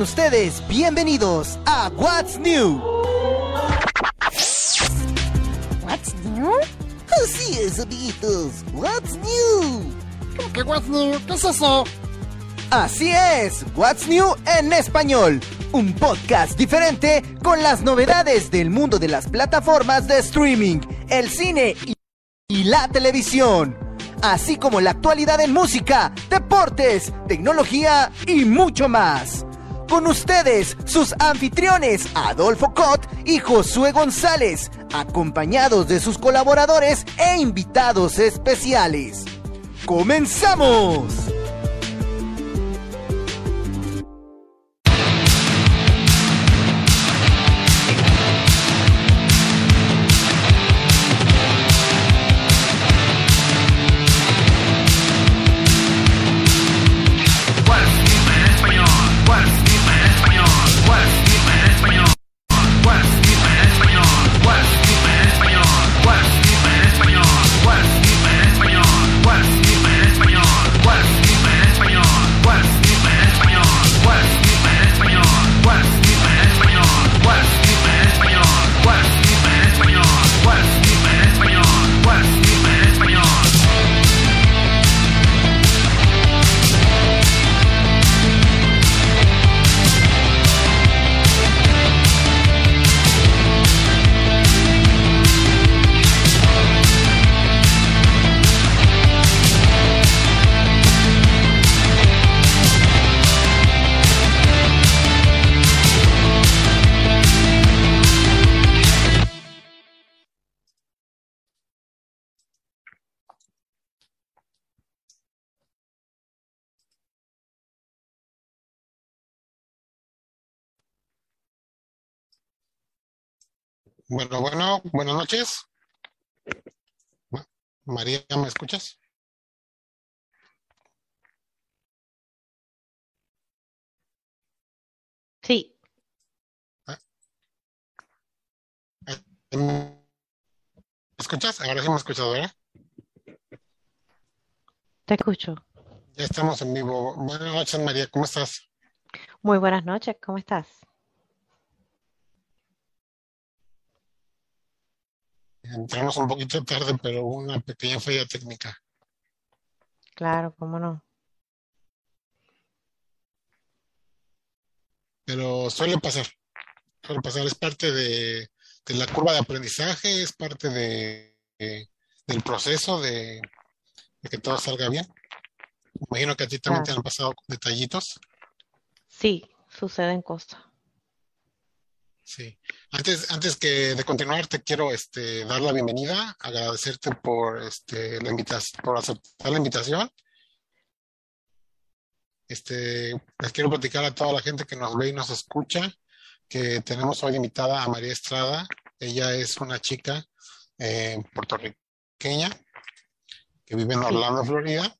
Sean ustedes bienvenidos a What's New. What's new? Así es, amiguitos. What's New. ¿Cómo que what's new? ¿Qué es eso? Así es, What's New en español. Un podcast diferente con las novedades del mundo de las plataformas de streaming, el cine y, y la televisión. Así como la actualidad en música, deportes, tecnología y mucho más. Con ustedes, sus anfitriones Adolfo Cot y Josué González, acompañados de sus colaboradores e invitados especiales. ¡Comenzamos! Bueno, bueno, buenas noches. Ma- María, ¿me escuchas? Sí, ¿Me escuchas? Ahora sí me escuchas, ¿verdad? te escucho. Ya estamos en vivo. Buenas noches, María, ¿cómo estás? Muy buenas noches, ¿cómo estás? Entramos un poquito tarde, pero hubo una pequeña falla técnica. Claro, cómo no. Pero suele pasar, suele pasar, es parte de, de la curva de aprendizaje, es parte de, de- del proceso de, de que todo salga bien. Imagino que a ti también te han pasado detallitos. Sí, suceden cosas. Sí. Antes, antes que de continuar, te quiero este, dar la bienvenida, agradecerte por, este, la invitación, por aceptar la invitación. Este, les quiero platicar a toda la gente que nos ve y nos escucha que tenemos hoy invitada a María Estrada. Ella es una chica eh, puertorriqueña que vive en. Orlando, Florida,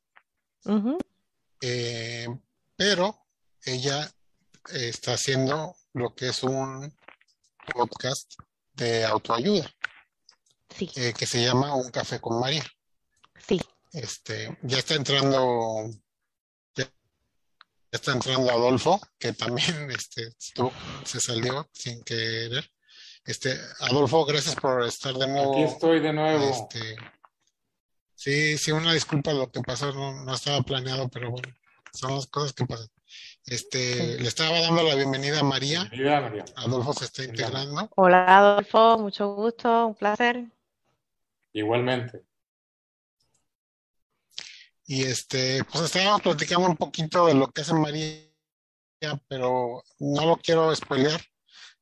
eh, pero ella eh, está haciendo lo que es un podcast de autoayuda. Sí, eh, que se llama Un Café con María. sí, Este, ya está entrando, ya, ya está entrando Adolfo, que también este, estuvo- se salió sin querer. Este, Adolfo, gracias por estar de nuevo. Aquí estoy de nuevo. Este, sí, sí, una disculpa lo que pasó, no, no estaba planeado, pero bueno, son las cosas que pasan. Este, le estaba dando la bienvenida a María. Bienvenida, María. Adolfo se está Bienvenida. integrando. Hola Adolfo, mucho gusto, un placer. Igualmente. Y este, pues estábamos platicando un poquito de lo que hace María, pero no lo quiero spoilear.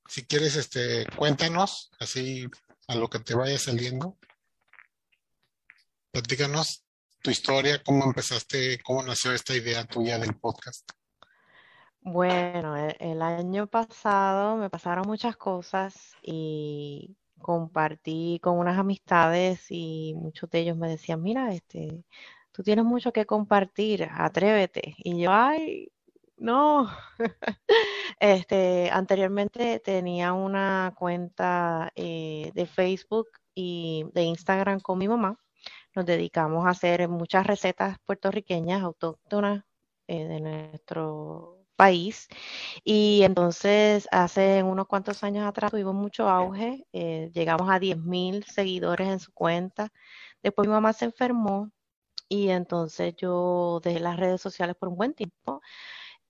Si quieres, este, cuéntanos, así a lo que te vaya saliendo. Platícanos tu historia, cómo empezaste, cómo nació esta idea tuya del podcast. Bueno, el, el año pasado me pasaron muchas cosas y compartí con unas amistades y muchos de ellos me decían, mira, este, tú tienes mucho que compartir, atrévete. Y yo, ay, no. Este, anteriormente tenía una cuenta eh, de Facebook y de Instagram con mi mamá. Nos dedicamos a hacer muchas recetas puertorriqueñas autóctonas eh, de nuestro país. Y entonces hace unos cuantos años atrás tuvimos mucho auge, eh, llegamos a 10.000 seguidores en su cuenta. Después mi mamá se enfermó y entonces yo dejé las redes sociales por un buen tiempo.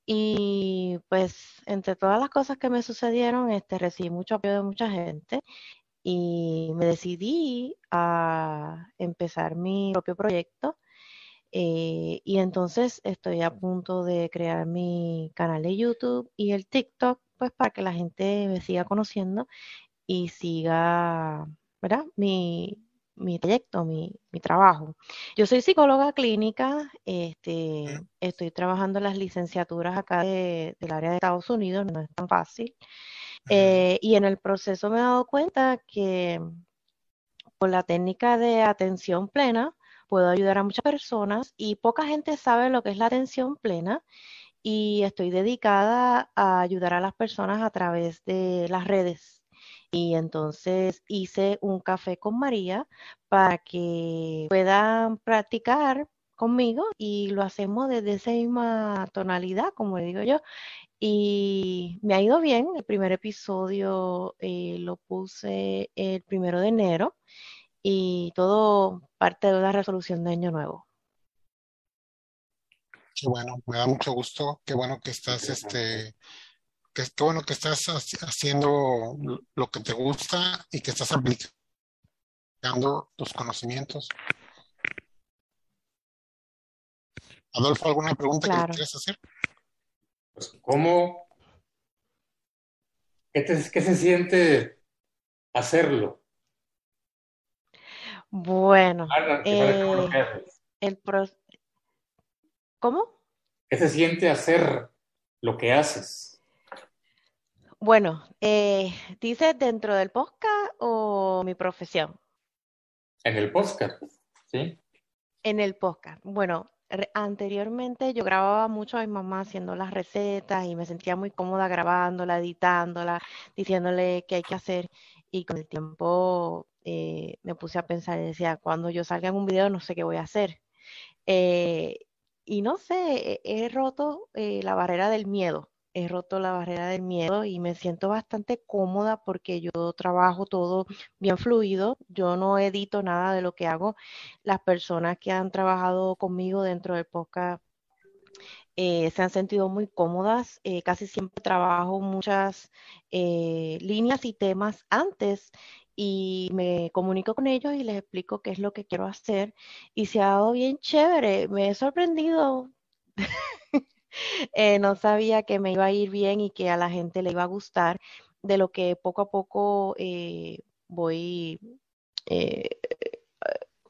Y pues entre todas las cosas que me sucedieron, este, recibí mucho apoyo de mucha gente y me decidí a empezar mi propio proyecto. Eh, y entonces estoy a punto de crear mi canal de YouTube y el TikTok, pues para que la gente me siga conociendo y siga, ¿verdad? Mi, mi trayecto, mi, mi trabajo. Yo soy psicóloga clínica, este, estoy trabajando las licenciaturas acá de- del área de Estados Unidos, no es tan fácil. Eh, y en el proceso me he dado cuenta que con la técnica de atención plena puedo ayudar a muchas personas y poca gente sabe lo que es la atención plena y estoy dedicada a ayudar a las personas a través de las redes. Y entonces hice un café con María para que puedan practicar conmigo y lo hacemos desde esa misma tonalidad, como digo yo. Y me ha ido bien. El primer episodio eh, lo puse el primero de enero y todo parte de una resolución de año nuevo. Qué bueno, me da mucho gusto, qué bueno que estás, este, que, qué bueno que estás haci- haciendo lo que te gusta y que estás aplicando tus conocimientos. Adolfo, ¿alguna pregunta que quieras hacer? Pues, ¿cómo? ¿Qué, te- qué se siente hacerlo? Bueno, eh, el pro... ¿Cómo? ¿Qué se siente hacer lo que haces? Bueno, eh, ¿dices dentro del podcast o mi profesión? En el podcast, ¿sí? En el podcast. Bueno, anteriormente yo grababa mucho a mi mamá haciendo las recetas y me sentía muy cómoda grabándola, editándola, diciéndole qué hay que hacer. Y con el tiempo eh, me puse a pensar y decía, cuando yo salga en un video no sé qué voy a hacer. Eh, y no sé, he, roto eh, la barrera del miedo. He roto la barrera del miedo y me siento bastante cómoda porque yo trabajo todo bien fluido. Yo no edito nada de lo que hago las personas que han trabajado conmigo dentro del podcast se han sentido muy cómodas. Casi siempre trabajo muchas líneas y temas antes y me comunico con ellos y les explico qué es lo que quiero hacer y se ha dado bien chévere. Me he sorprendido. Eh, no sabía que me iba a ir bien y que a la gente le iba a gustar, de lo que poco a poco eh, voy eh,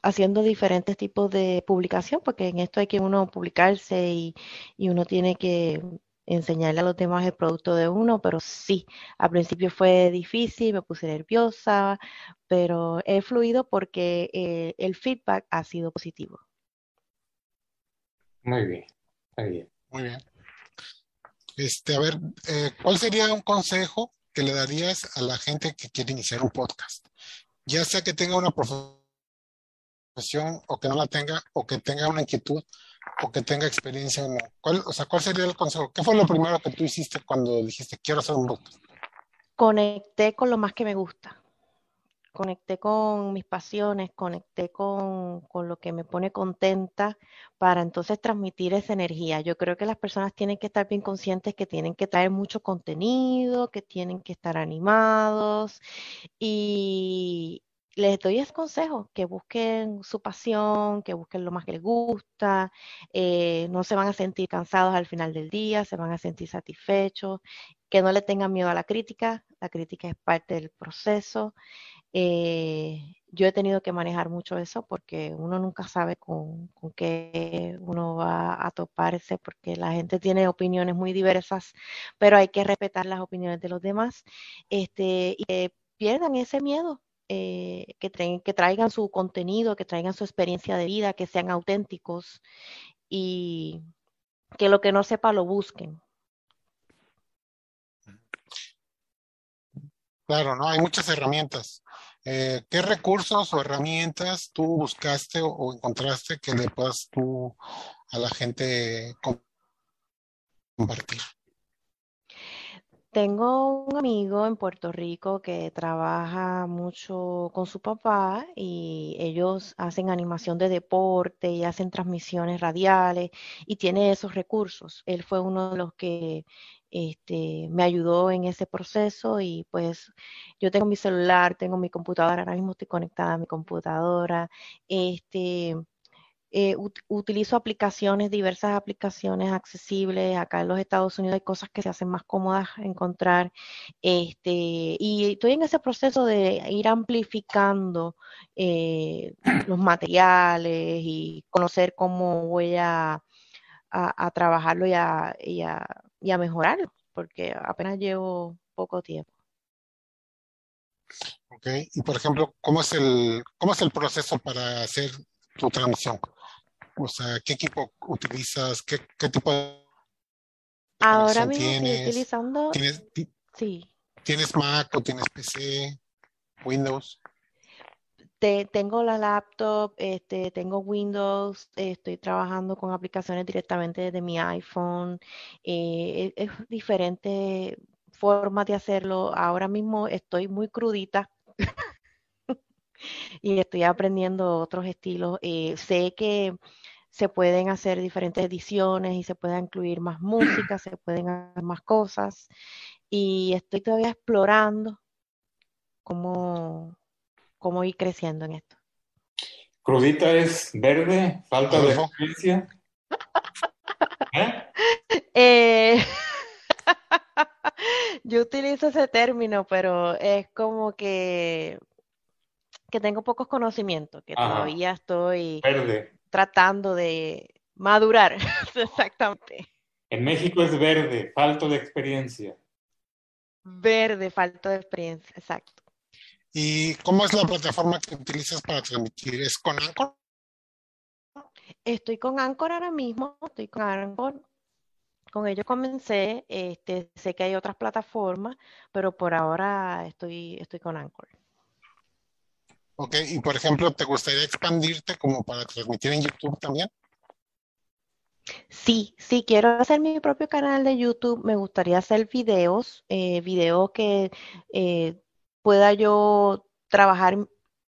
haciendo diferentes tipos de publicación, porque en esto hay que uno publicarse y, y uno tiene que enseñarle a los demás el producto de uno, pero sí, al principio fue difícil, me puse nerviosa, pero he fluido porque eh, el feedback ha sido positivo. Muy bien, muy bien. Muy bien. Este, a ver, eh, ¿cuál sería un consejo que le darías a la gente que quiere iniciar un podcast? Ya sea que tenga una profesión o que no la tenga, o que tenga una inquietud, o que tenga experiencia o no. ¿Cuál, o sea, ¿cuál sería el consejo? ¿Qué fue lo primero que tú hiciste cuando dijiste quiero hacer un podcast? Conecté con lo más que me gusta. Conecté con mis pasiones, conecté con, con lo que me pone contenta para entonces transmitir esa energía. Yo creo que las personas tienen que estar bien conscientes que tienen que traer mucho contenido, que tienen que estar animados y les doy ese consejo, que busquen su pasión, que busquen lo más que les gusta, eh, no se van a sentir cansados al final del día, se van a sentir satisfechos, que no le tengan miedo a la crítica, la crítica es parte del proceso. Eh, yo he tenido que manejar mucho eso porque uno nunca sabe con, con qué uno va a toparse porque la gente tiene opiniones muy diversas, pero hay que respetar las opiniones de los demás este, y que pierdan ese miedo, eh, que, traigan su contenido, que traigan su experiencia de vida, que sean auténticos y que lo que no sepa lo busquen. Claro, ¿no? Hay muchas herramientas. Eh, ¿qué recursos o herramientas tú buscaste o, o encontraste que le puedas tú a la gente com- compartir? Tengo un amigo en Puerto Rico que trabaja mucho con su papá y ellos hacen animación de deporte y hacen transmisiones radiales y tiene esos recursos. Él fue uno de los que este, me ayudó en ese proceso y pues yo tengo mi celular, tengo mi computadora, ahora mismo estoy conectada a mi computadora. Este, eh, ut- utilizo aplicaciones, diversas aplicaciones accesibles. Acá en los Estados Unidos hay cosas que se hacen más cómodas encontrar. Este, y estoy en ese proceso de ir amplificando eh, los materiales y conocer cómo voy a, a- a trabajarlo y a, y a- y a mejorarlo, porque apenas llevo poco tiempo. ¿ok? Y por ejemplo, ¿cómo es el, cómo es el proceso para hacer tu transmisión? O sea, ¿qué equipo utilizas? ¿Qué, qué tipo de Ahora mismo estoy utilizando, ¿Tienes, ti- sí. tienes Mac o tienes PC, Windows? Te- tengo la laptop, este, tengo Windows, eh, estoy trabajando con aplicaciones directamente desde mi iPhone. eh, es, es diferente formas de hacerlo. Ahora mismo estoy muy crudita y estoy aprendiendo otros estilos. Eh, sé que se pueden hacer diferentes ediciones y se puede incluir más música, se pueden hacer más cosas y estoy todavía explorando cómo, cómo ir creciendo en esto. Crudita es verde, falta de experiencia. ¿Eh? Eh, yo utilizo ese término, pero es como que, que tengo pocos conocimientos, que Ajá. todavía estoy Verde. tratando de madurar. Exactamente. En México es verde, falta de experiencia. Verde, falta de experiencia. Exacto. ¿Y cómo es la plataforma que utilizas para transmitir? ¿Es con Anchor? Estoy con Anchor ahora mismo, estoy con Anchor. Con ello comencé, este, sé que hay otras plataformas, pero por ahora estoy, estoy con Anchor. Ok, y por ejemplo, ¿te gustaría expandirte como para transmitir en YouTube también? Sí, sí, quiero hacer mi propio canal de YouTube. Me gustaría hacer videos, eh, videos que eh, pueda yo trabajar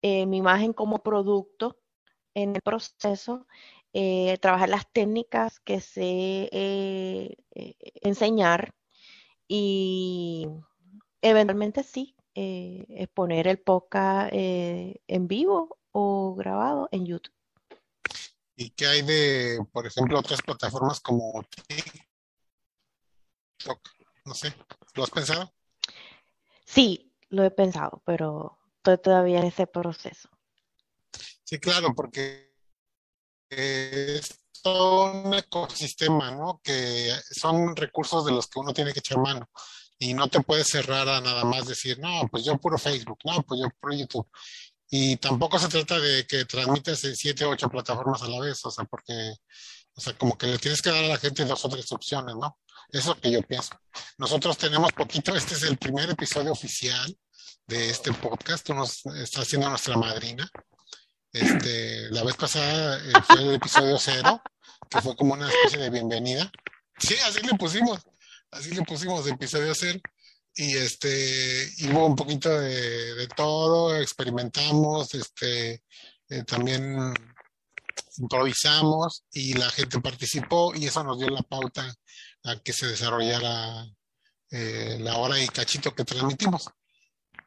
eh, mi imagen como producto en el proceso, trabajar las técnicas que sé enseñar y eventualmente sí, eh, exponer el podcast eh, en vivo o grabado en YouTube. ¿Y qué hay de, por ejemplo, otras plataformas como TikTok? No sé, ¿lo has pensado? Sí, lo he pensado, pero estoy todavía en ese proceso. Sí, claro, porque es todo un ecosistema, ¿no? Que son recursos de los que uno tiene que echar mano. Y no te puedes cerrar a nada más decir, no, pues yo puro Facebook, no, pues yo puro YouTube. Y tampoco se trata de que transmitas en siete o ocho plataformas a la vez, o sea, porque, o sea, como que le tienes que dar a la gente dos o tres opciones, ¿no? Eso es lo que yo pienso. Nosotros tenemos poquito, este es el primer episodio oficial de este podcast, tú nos está haciendo nuestra madrina. Este, la vez pasada eh, fue el episodio cero, que fue como una especie de bienvenida. Sí, así le pusimos, así le pusimos episodio cero. Y este, y hubo un poquito de, de todo, experimentamos, este, eh, también improvisamos y la gente participó y eso nos dio la pauta a que se desarrollara eh, la hora y cachito que transmitimos.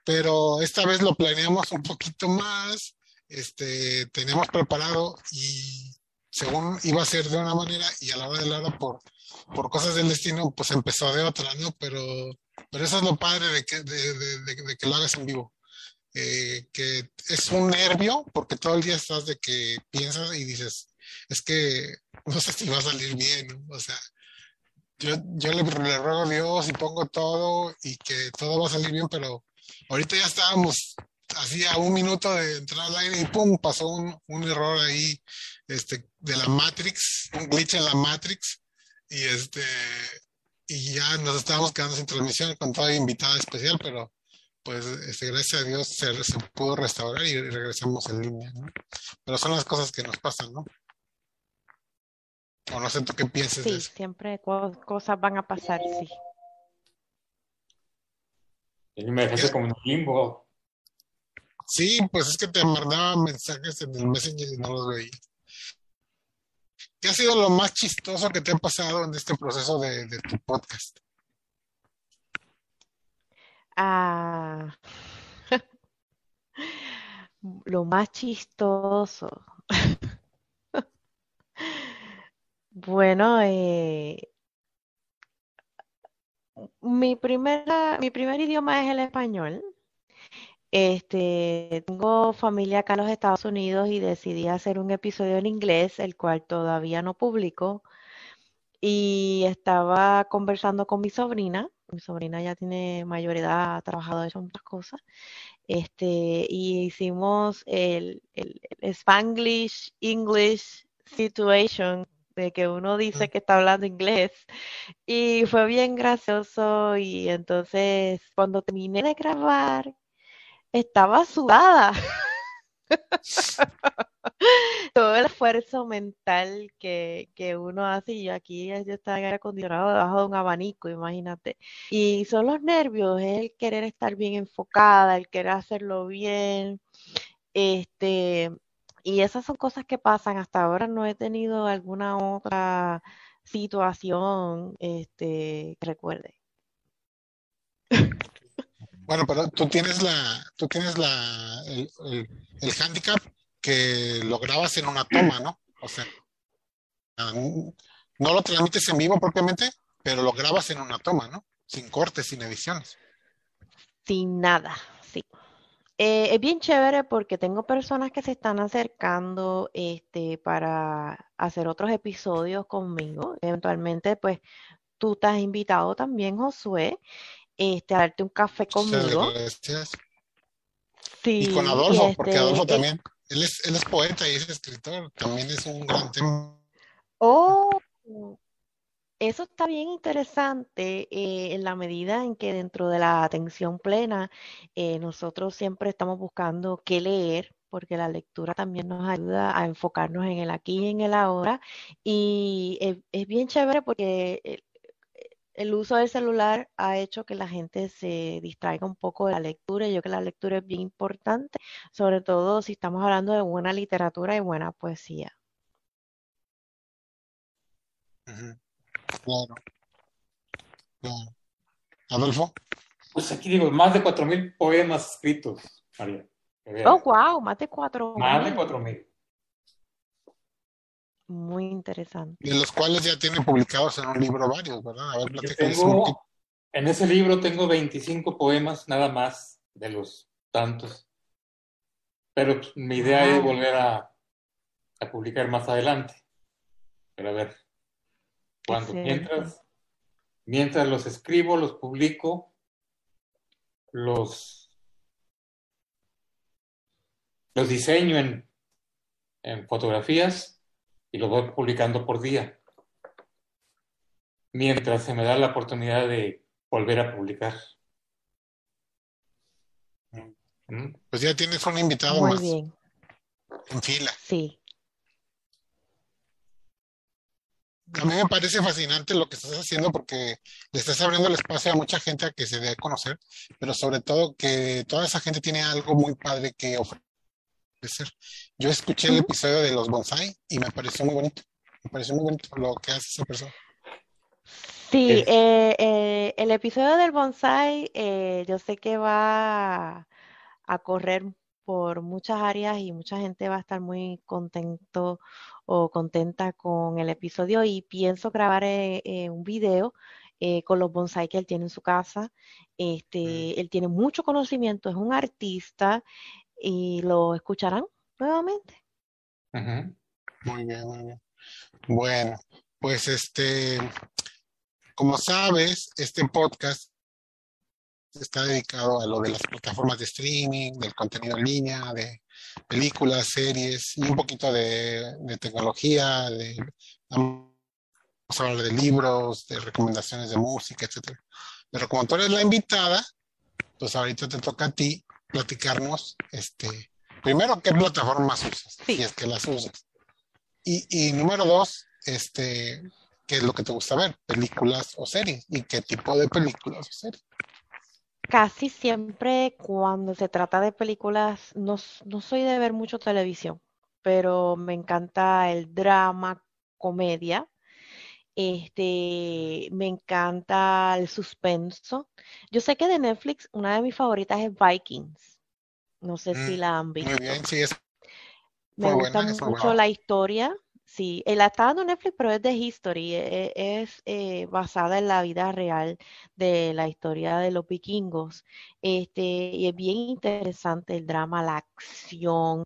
Pero esta vez lo planeamos un poquito más, este, tenemos preparado y según iba a ser de una manera y a la hora de la hora por, por cosas del destino, pues empezó de otra, ¿no? Pero, pero eso es lo padre de que, de, de, de, que lo hagas en vivo. Eh, que es un nervio porque todo el día estás de que piensas y dices, es que no sé si va a salir bien, ¿no? O sea, yo, yo le, le ruego a Dios y pongo todo y que todo va a salir bien, pero ahorita ya estábamos así a un minuto de entrar al aire y pum, pasó un, un error ahí este, de la Matrix, un glitch en la Matrix y este y ya nos estábamos quedando sin transmisión con toda invitada especial, pero pues este, gracias a Dios se, se pudo restaurar y regresamos en línea, ¿no? Pero son las cosas que nos pasan, ¿no? O no sé tú qué piensas de Sí, eso. siempre co- cosas van a pasar, sí. Y me dejaste como un limbo. Sí, pues es que te mandaba mensajes en el Messenger y no los veía. ¿Qué ha sido lo más chistoso que te ha pasado en este proceso de, tu podcast? Ah, lo más chistoso. Bueno, eh, mi primera, mi primer idioma es el español. Este, tengo familia acá en los Estados Unidos y decidí hacer un episodio en inglés, el cual todavía no publico. Y estaba conversando con mi sobrina. Mi sobrina ya tiene mayor edad, ha trabajado, ha hecho muchas cosas. Este, y hicimos el, el, el Spanglish English situation de que uno dice que está hablando inglés y fue bien gracioso y entonces cuando terminé de grabar estaba sudada. Todo el esfuerzo mental que, que uno hace, y yo aquí yo estaba en aire acondicionado debajo de un abanico, imagínate. Y son los nervios, el querer estar bien enfocada, el querer hacerlo bien. Este, y esas son cosas que pasan. Hasta ahora no he tenido alguna otra situación, este, que recuerde. Bueno, pero tú tienes la, tú tienes la, el, el, handicap que lo grabas en una toma, ¿no? O sea, no lo transmites en vivo propiamente, pero lo grabas en una toma, ¿no? Sin cortes, sin ediciones. Sin nada, sí. Eh, es bien chévere porque tengo personas que se están acercando este, para hacer otros episodios conmigo. Eventualmente, pues tú has invitado también, Josué, este, a darte un café conmigo. Gracias. Sí, Y con Adolfo, porque este, Adolfo eh, también, él es, él es poeta y es escritor, también es un gran tema. Oh, eso está bien interesante eh, en la medida en que dentro de la atención plena eh, nosotros siempre estamos buscando qué leer, porque la lectura también nos ayuda a enfocarnos en el aquí y en el ahora. Y es, es bien chévere porque el, uso del celular ha hecho que la gente se distraiga un poco de la lectura. y Yo creo que la lectura es bien importante, sobre todo si estamos hablando de buena literatura y buena poesía. Claro, claro. Adolfo, Pues aquí digo, más de 4.000 poemas escritos, María. Oh, wow, más de cuatro Más de mil. 4.000. Muy interesante. de los cuales ya tiene publicados en un libro varios, ¿verdad? A ver, Yo tengo, en ese libro tengo 25 poemas nada más de los tantos. Pero pues, mi idea es volver a, a publicar más adelante. Pero a ver, cuando, mientras, mientras los escribo, los publico, los, los diseño en, en fotografías y los voy publicando por día. Mientras se me da la oportunidad de volver a publicar. ¿Mm? Pues ya tienes un invitado Muy más bien, en fila. sí. A mí me parece fascinante lo que estás haciendo porque le estás abriendo el espacio a mucha gente a que se dé a conocer, pero sobre todo que toda esa gente tiene algo muy padre que ofrecer. Yo escuché el episodio de los bonsai y me pareció muy bonito. Me pareció muy bonito lo que hace esa persona. Sí, eh, eh, el episodio del bonsai, eh, yo sé que va a correr por muchas áreas y mucha gente va a estar muy contento o contenta con el episodio y pienso grabar eh, eh, un video eh, con los bonsai que él tiene en su casa. Mm, Este, él tiene mucho conocimiento, es un artista y lo escucharán nuevamente. Muy bien, muy bien. Bueno, pues este, como sabes, este podcast está dedicado a lo de las plataformas de streaming, del contenido en línea, de películas, series y un poquito de, de tecnología, de, vamos a hablar de libros, de recomendaciones de música, etcétera. Pero como tú eres la invitada, pues ahorita te toca a ti platicarnos, este, primero, qué plataformas usas, si Sí, es que las usas. Y, y número dos, este, ¿qué es lo que te gusta ver? ¿Películas o series? ¿Y qué tipo de películas o series? casi siempre cuando se trata de películas, no, no soy de ver mucho televisión, pero me encanta el drama, comedia. Este, me encanta el suspenso. Yo sé que de Netflix una de mis favoritas es Vikings. No sé si Mm, la han Muy visto. bien, sí, es Me muy gusta buena, muy mucho buena. la historia. Sí, eh, la está dando Netflix, pero es de History. e- e- Es, eh, basada en la vida real de la historia de los vikingos. Este, y es bien interesante el drama, la acción,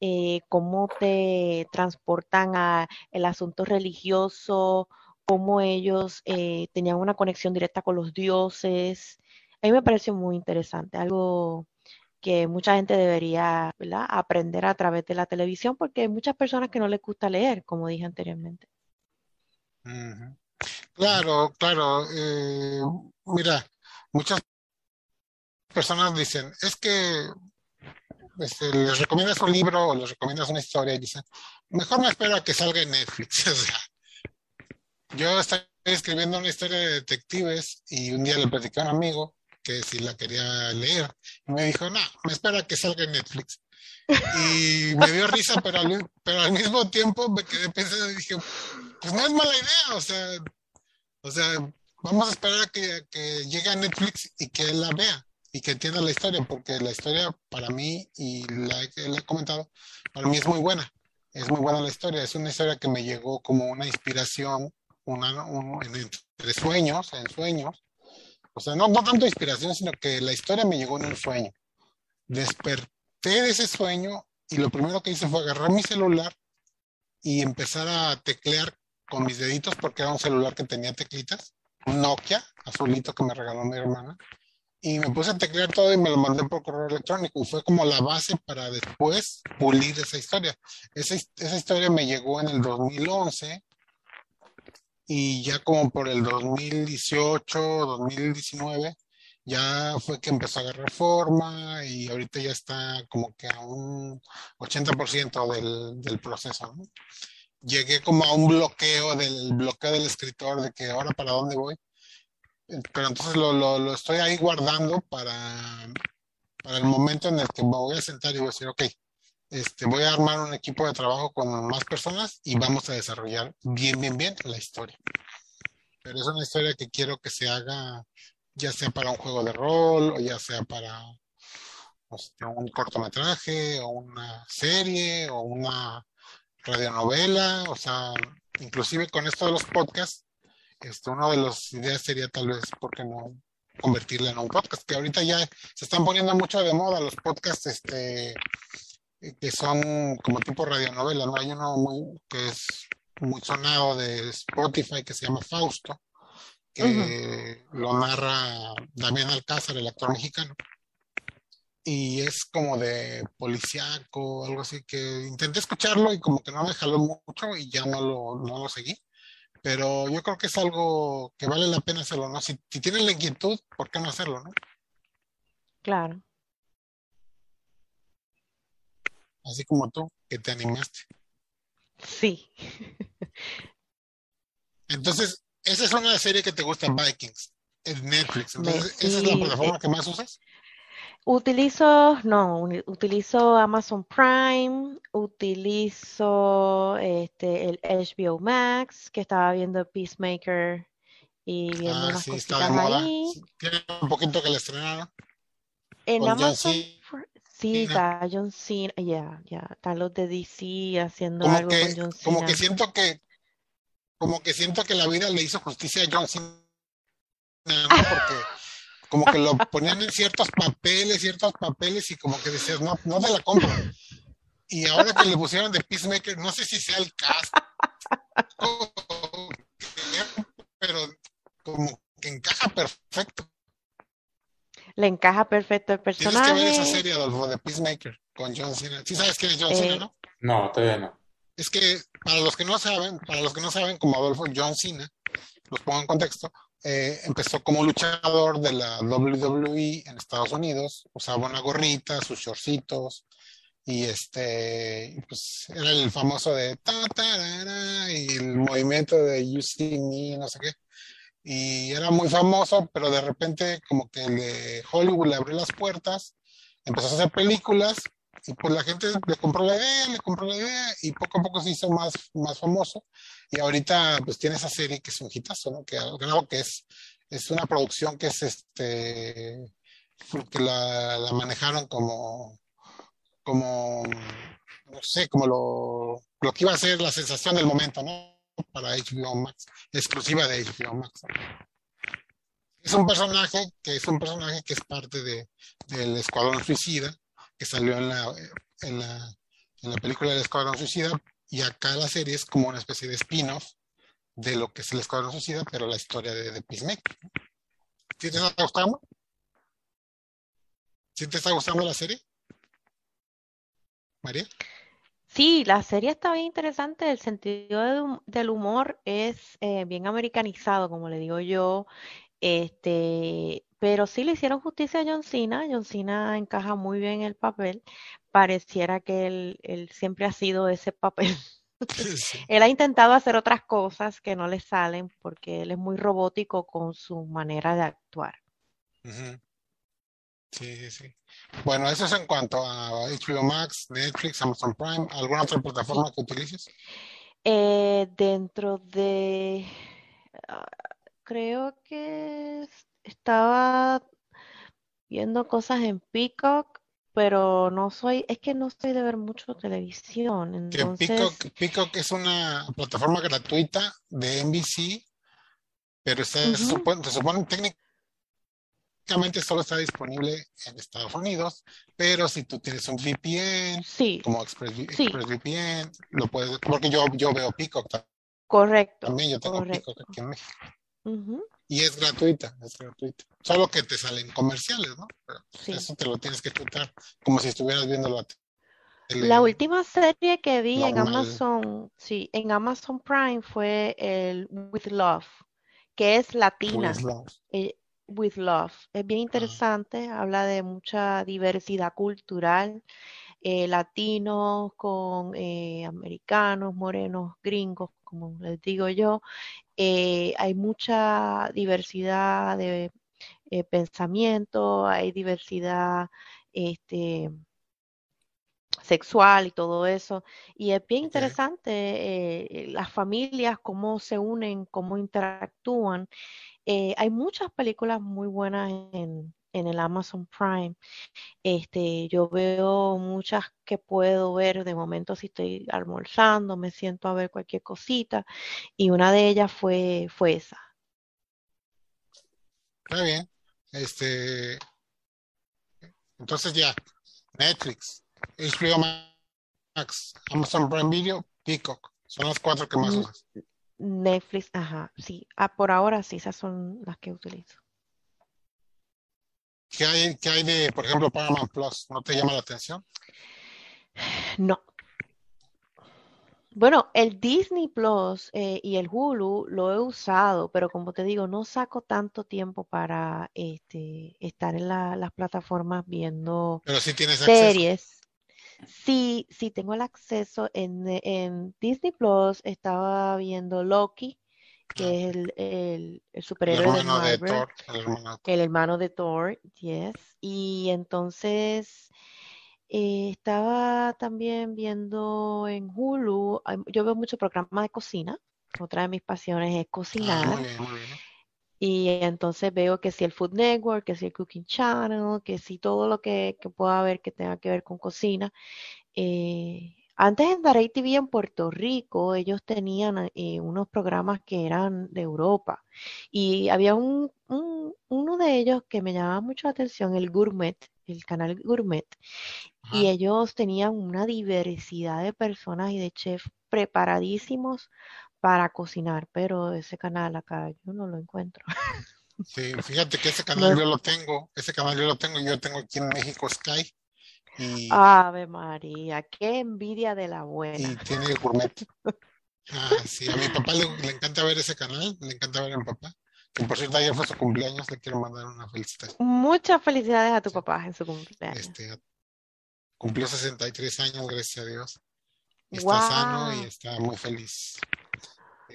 eh, cómo te transportan a el asunto religioso, cómo ellos eh, tenían una conexión directa con los dioses. A mí me pareció muy interesante, algo que mucha gente debería, aprender a través de la televisión, porque hay muchas personas que no les gusta leer, como dije anteriormente. Claro, claro. eh, mira, muchas personas dicen, es que este, les recomiendas un libro o les recomiendas una historia y dicen, mejor me espero a que salga en Netflix. O sea, yo estoy escribiendo una historia de detectives y un día le platicé a un amigo que si la quería leer y me dijo, no, me espero a que salga en Netflix. Y me dio risa, pero al, pero al mismo tiempo me quedé pensando y dije, pues no es mala idea, o sea, o sea, vamos a esperar a que, llegue a Netflix y que él la vea y que entienda la historia, porque la historia para mí, y la, la he comentado, para mí es muy buena. Es muy buena la historia. Es una historia que me llegó como una inspiración, una, un- en- entre sueños, en sueños. O sea, no, no tanto inspiración, sino que la historia me llegó en un sueño. Desperté de ese sueño y lo primero que hice fue agarrar mi celular y empezar a teclear con mis deditos porque era un celular que tenía teclitas, un Nokia azulito que me regaló mi hermana. Y me puse a teclear todo y me lo mandé por correo electrónico. Y fue como la base para después pulir esa historia. Esa, esa historia me llegó en el 2011 y ya como por el 2018, 2019, ya fue que empezó a agarrar forma y ahorita ya está como que a un 80% del, del proceso, ¿no? Llegué como a un bloqueo del bloqueo del escritor de que ahora para dónde voy. Pero entonces lo, lo, lo estoy ahí guardando para, para el momento en el que me voy a sentar y voy a decir, ok, este, voy a armar un equipo de trabajo con más personas y vamos a desarrollar bien, bien, bien la historia. Pero es una historia que quiero que se haga, ya sea para un juego de rol o ya sea para este, un cortometraje o una serie o una radionovela, o sea, inclusive con esto de los podcasts, este, una de las ideas sería tal vez, ¿por qué no convertirla en un podcast? Que ahorita ya se están poniendo mucho de moda los podcasts, este, que son como tipo radionovela, ¿no? Hay uno muy, que es muy sonado de Spotify que se llama Fausto, que lo narra Damián Alcázar, el actor mexicano. Y es como de policíaco, algo así, que intenté escucharlo y como que no me jaló mucho y ya no lo, no lo seguí. Pero yo creo que es algo que vale la pena hacerlo, ¿no? Si, si tienes la inquietud, ¿por qué no hacerlo, no? Claro. Así como tú, que te animaste. Sí. Entonces, esa es una serie que te gusta, Vikings, en Netflix. Entonces, ¿esa es la sí, plataforma eh, que más usas? Utilizo, no, utilizo Amazon Prime, utilizo este el HBO Max, que estaba viendo Peacemaker y viendo Ah, unas sí, cositas ahí. Sí, Tiene un poquito que la estrenaron En Amazon. Sí, está John Cena, ya, ya, están los de DC haciendo Como algo con que, John como Cena. que siento que, como que siento que la vida le hizo justicia a John Cena, ¿no? Porque como que lo ponían en ciertos papeles, ciertos papeles, y como que decías, no, no te la compro. Y ahora que le pusieron de Peacemaker, no sé si sea el cast, pero como que encaja perfecto. Le encaja perfecto el Tienes que ver esa personaje. serie, Adolfo, de Peacemaker con John Cena. ¿Sí sabes quién es John Eh, Cena, no? No, todavía no. Es que para los que no saben, para los que no saben, como Adolfo John Cena, los pongo en contexto, eh, empezó como luchador de la WWE en Estados Unidos, usaba una gorrita, sus shortcitos, y este, pues era el famoso de ta, tarara, y el movimiento de You See Me, no sé qué. Y era muy famoso, pero de repente como que le, Hollywood le abrió las puertas, empezó a hacer películas y pues la gente le compró la idea, le compró la idea y poco a poco se hizo más, más famoso y ahorita pues tiene esa serie que es un hitazo, ¿no? Que creo que es, es una producción que es este, que la, la manejaron como, como, no sé, como lo, lo que iba a ser la sensación del momento, ¿no? Para HBO Max, exclusiva de HBO Max. Es un personaje que es un personaje que es parte de, del Escuadrón Suicida, que salió en la, en la, en la película del Escuadrón Suicida, y acá la serie es como una especie de spin-off de lo que es el Escuadrón Suicida, pero la historia de, de Peacemaker. ¿Sí te está gustando? ¿Sí te está gustando la serie? María. Sí, la serie está bien interesante. El sentido de del humor es eh, bien americanizado, como le digo yo. Este, pero sí le hicieron justicia a John Cena. John Cena encaja muy bien en el papel. Pareciera que él, él siempre ha sido ese papel. Él ha intentado hacer otras cosas que no le salen porque él es muy robótico con su manera de actuar. Sí, sí, sí. Bueno, eso es en cuanto a HBO Max, Netflix, Amazon Prime, ¿alguna otra plataforma que utilices? Eh, dentro de, ah, creo que es- estaba viendo cosas en Peacock, pero no soy, es que no soy de ver mucho televisión, entonces, Peacock, Peacock es una plataforma gratuita de NBC, pero se, supone, se supone técnicamente solo está disponible en Estados Unidos, pero si tú tienes un VPN, sí, como Express, sí, ExpressVPN, lo puedes, porque yo, yo veo Peacock ta- correcto, también, yo tengo Peacock correcto. aquí en México. ujú, Y es gratuita, es gratuita. Solo que te salen comerciales, ¿no? Pero sí. eso te lo tienes que chutar, como si estuvieras viendo la tele La última serie que vi en normal. Amazon, sí, en Amazon Prime fue el With Love, que es latina. With Love. eh, With Love. Es bien Ah, interesante, habla de mucha diversidad cultural, eh, latinos con eh, americanos, morenos, gringos, como les digo yo. Eh, hay mucha diversidad de pensamiento, hay diversidad este, sexual y todo eso. Y es bien interesante las familias, cómo se unen, cómo interactúan. Eh, hay muchas películas muy buenas en, en el Amazon Prime. Este, yo veo muchas que puedo ver de momento si estoy almorzando, me siento a ver cualquier cosita, y una de ellas fue, fue esa. Está bien. Este, entonces ya, Netflix, HBO Max, Amazon Prime Video, Peacock. Son las cuatro que más N- usas. Netflix, ajá, sí. Ah, por ahora sí, esas son las que utilizo. ¿Qué hay, qué hay de, por ejemplo, Paramount Plus? ¿No te llama la atención? No. Bueno, el Disney Plus eh, y el Hulu lo he usado, pero como te digo, no saco tanto tiempo para este, estar en la- las plataformas viendo Pero sí tienes acceso. series. Sí, sí tengo el acceso en, en Disney Plus. Estaba viendo Loki, Ah, que es el, el, el superhéroe de hermano de Marvel, Thor, el hermano de Thor. el hermano de Thor, yes. Y entonces eh, estaba también viendo en Hulu, yo veo mucho programa de cocina. Otra de mis pasiones es Ah, cocinar. muy bien, muy bien. Y entonces veo que si el Food Network, que si el Cooking Channel, que si todo lo que, que pueda haber que tenga que ver con cocina. Eh, antes en Daray TV en Puerto Rico, ellos tenían eh, unos programas que eran de Europa. Y había un, un- uno de ellos que me llamaba mucho la atención, el Gourmet, el canal Gourmet. Y ellos tenían una diversidad de personas y de chefs preparadísimos para cocinar, pero ese canal acá yo no lo encuentro. Sí, fíjate que ese canal yo lo tengo, ese canal yo lo tengo, yo tengo aquí en México Sky y, Ave María, qué envidia de la y buena. tiene el gourmet. Ah, sí, a mi papá le, le encanta ver ese canal, le encanta ver a mi papá. Que por cierto, ayer fue su cumpleaños, le quiero mandar una felicitación. Muchas felicidades a tu Sí, papá en su cumpleaños. este, cumplió 63 años, gracias a Dios. Está sano y está muy feliz.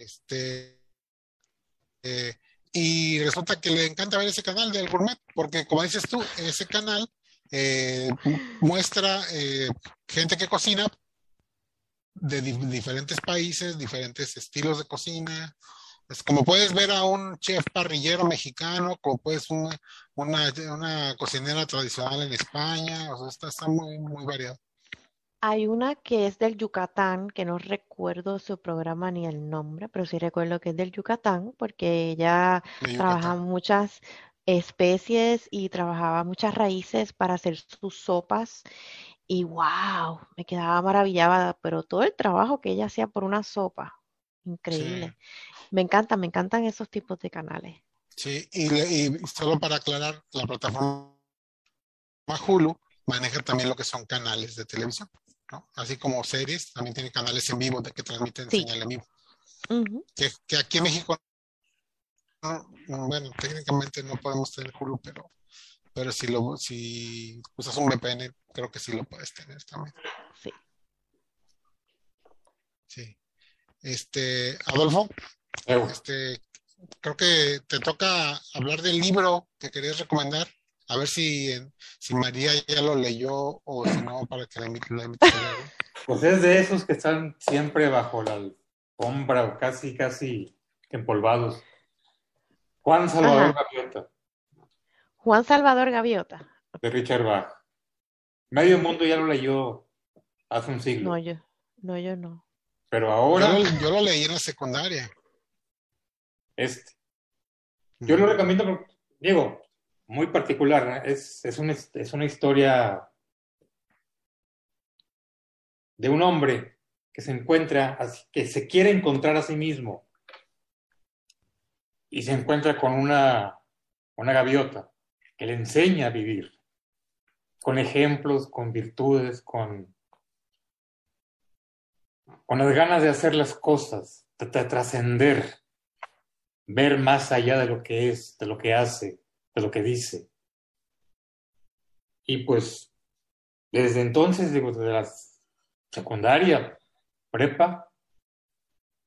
Este, eh, y resulta que le encanta ver ese canal del gourmet, porque como dices tú, ese canal eh, muestra eh, gente que cocina de di- diferentes países, diferentes estilos de cocina. Es como puedes ver a un chef parrillero mexicano, como puedes una, una, una cocinera tradicional en España, o sea, está, está muy, muy variado. Hay una que es del Yucatán, que no recuerdo su programa ni el nombre, pero sí recuerdo que es del Yucatán, porque ella de trabaja Yucatán. muchas especies y trabajaba muchas raíces para hacer sus sopas. Y wow, me quedaba maravillada, pero todo el trabajo que ella hacía por una sopa, increíble. Me encanta, me encantan esos tipos de canales. Sí, y, le- y solo para aclarar, la plataforma Hulu maneja también lo que son canales de televisión, ¿no? Así como series, también tiene canales en vivo de que transmiten Sí. señal en vivo. Que, que aquí en México, no, no, bueno, técnicamente no podemos tener Hulu, pero, pero si, lo, si usas un VPN, creo que sí lo puedes tener también. Sí. Sí. Este, Adolfo, este, creo que te toca hablar del libro que querías recomendar. A ver si, si María ya lo leyó o si no, para que la invite. Pues es de esos que están siempre bajo la alfombra o casi, casi empolvados. Juan Salvador Ajá. Gaviota, Juan Salvador Gaviota. de Richard Bach. Medio mundo ya lo leyó hace un siglo, No, yo, no, yo no. pero ahora yo lo leí en la secundaria. este. Yo lo recomiendo, porque, digo, muy particular. Es, es, una, es una historia de un hombre que se encuentra, que se quiere encontrar a sí mismo y se encuentra con una, una gaviota que le enseña a vivir, con ejemplos, con virtudes, con, con las ganas de hacer las cosas, de, de trascender, ver más allá de lo que es, de lo que hace, de lo que dice. Y pues, desde entonces, digo, desde la secundaria, prepa,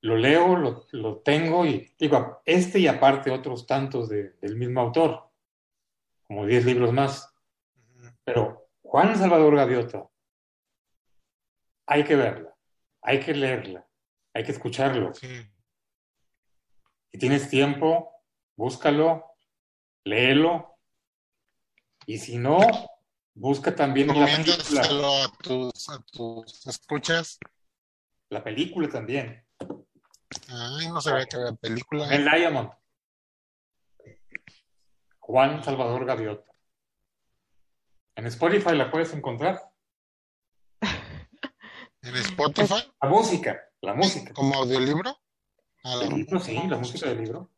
lo leo, lo, lo tengo y digo, este y aparte otros tantos de- del mismo autor, como 10 libros más. Pero Juan Salvador Gaviota, hay que verla, hay que leerla, hay que escucharlo. Sí. Si tienes tiempo, búscalo, léelo. Y si no, busca también la película. A tus, a tus escuchas. La película también. Ay, no sabía que había película. El Diamond. Juan Salvador Gaviota. En Spotify la puedes encontrar. En Spotify, La música, la música. como audiolibro. Ah, la- El libro, sí, la música del libro.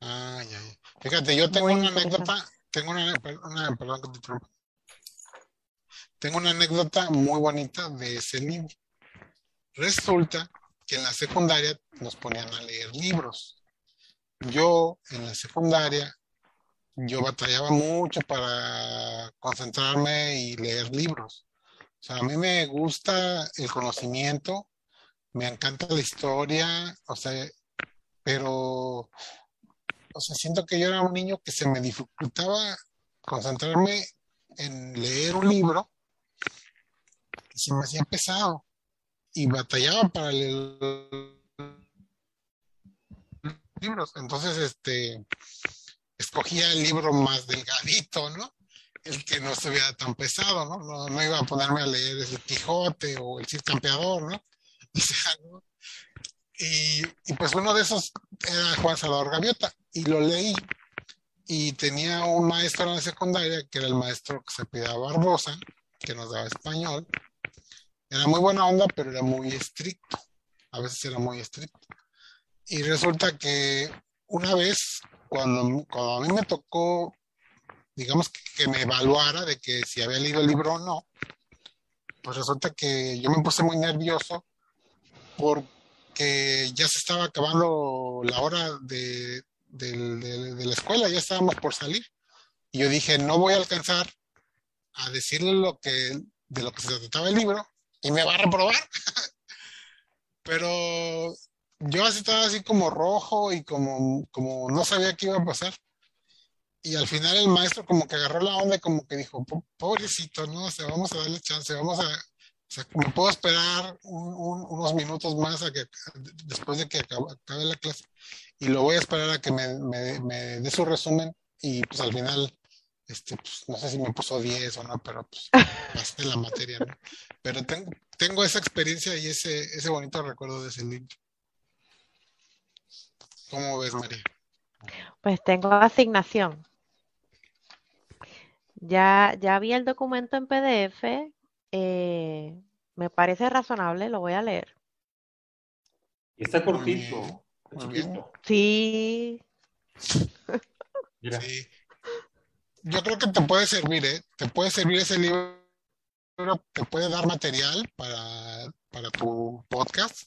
Ah, ya, ya. Fíjate, yo tengo Muy una anécdota, tengo una, una- perdón que te. Tengo una anécdota muy bonita de ese libro. Resulta que en la secundaria nos ponían a leer libros. Yo en la secundaria, yo batallaba mucho para concentrarme y leer libros. O sea, a mí me gusta el conocimiento, me encanta la historia, o sea, pero o sea, siento que yo era un niño que se me dificultaba concentrarme en leer un libro que se me hacía pesado y batallaba para leer libros. Entonces, este, escogía el libro más delgadito, ¿no? El que no se vea tan pesado, ¿no? No, no iba a ponerme a leer el Quijote o el Cid Campeador, ¿no? O sea, ¿no? Y, y pues uno de esos era Juan Salvador Gaviota y lo leí y tenía un maestro en la secundaria que era el maestro que se pedía Barbosa, que nos daba español. Era muy buena onda, pero era muy estricto. A veces era muy estricto. Y resulta que una vez, cuando, cuando a mí me tocó, digamos que, que me evaluara de que si había leído el libro o no, pues resulta que yo me puse muy nervioso porque ya se estaba acabando la hora de, de- la escuela, ya estábamos por salir. Y yo dije, no voy a alcanzar a decirle lo que, de lo que se trataba el libro y me va a reprobar. Pero yo así estaba así como rojo y como, como no sabía qué iba a pasar. Y al final el maestro como que agarró la onda y como que dijo, "Po- pobrecito, no, o sea, vamos a darle chance, vamos a, o sea, me puedo esperar un- un- unos minutos más a que, después de que acabe, acabe la clase y lo voy a esperar a que me, me- me dé su resumen y pues al final, este, pues, no sé si me puso 10 o no, pero pues pasé la materia, ¿no? Pero tengo, tengo esa experiencia y ese, ese bonito recuerdo de ese libro. ¿Cómo ves, María? Pues tengo asignación. Ya, ya vi el documento en PDF. eh, me parece razonable, lo voy a leer. Y está cortito. Chiquito. Sí, Mira, Sí. Yo creo que te puede servir, ¿eh? Te puede servir ese libro, te puede dar material para, para tu podcast.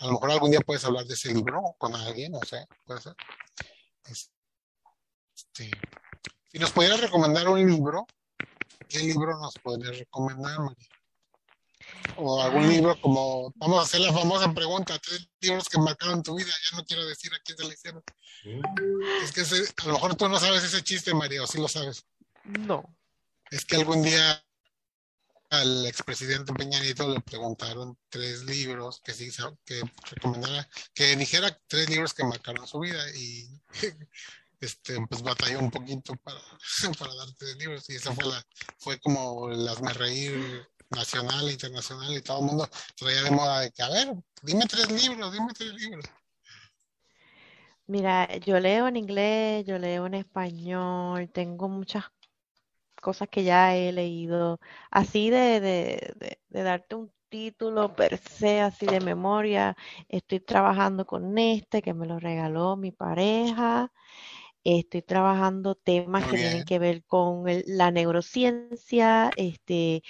A lo mejor algún día puedes hablar de ese libro con alguien, no sé, puede ser. Este, si nos pudieras recomendar un libro, ¿qué libro nos podrías recomendar, María? O algún libro como, vamos a hacer la famosa pregunta, tres libros que marcaron tu vida, ya no quiero decir a quién se le hicieron. Es que ese- a lo mejor tú no sabes ese chiste, María, o sí lo sabes. no. Es que algún día al expresidente Peña Nieto le preguntaron tres libros que sí que recomendara, que dijera tres libros que marcaron su vida y este pues batalló un poquito para, para dar tres libros y esa fue la, fue como el hazme reír nacional, internacional y todo el mundo traía de moda de que a ver, dime tres libros, dime tres libros. Mira, yo leo en inglés, yo leo en español, tengo muchas cosas que ya he leído, así de, de, de, de darte un título per se, así de memoria. Estoy trabajando con este que me lo regaló mi pareja. Estoy trabajando temas Muy que tienen que ver con el- la neurociencia. Este,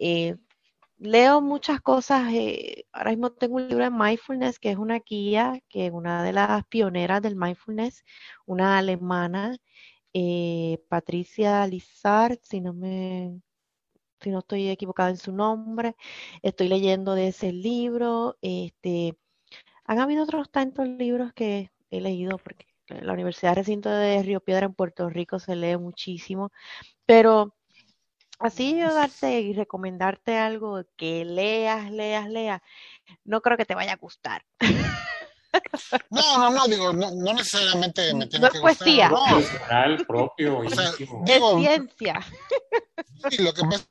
eh, leo muchas cosas. eh, ahora mismo tengo un libro de mindfulness que es una guía, que es una de las pioneras del mindfulness, una alemana, eh, Patricia Lizard, si no me, si no estoy equivocada en su nombre. Estoy leyendo de ese libro. Este, han habido otros tantos libros que he leído porque la Universidad Recinto de Río Piedra en Puerto Rico se lee muchísimo, pero así yo darte y recomendarte algo que leas, leas, leas, no creo que te vaya a gustar. No, no, no, digo, no, no necesariamente me tiene No que es gustar, poesía. no, personal, propio, o sea, íntimo. Es digo, ciencia. Sí, lo que pasa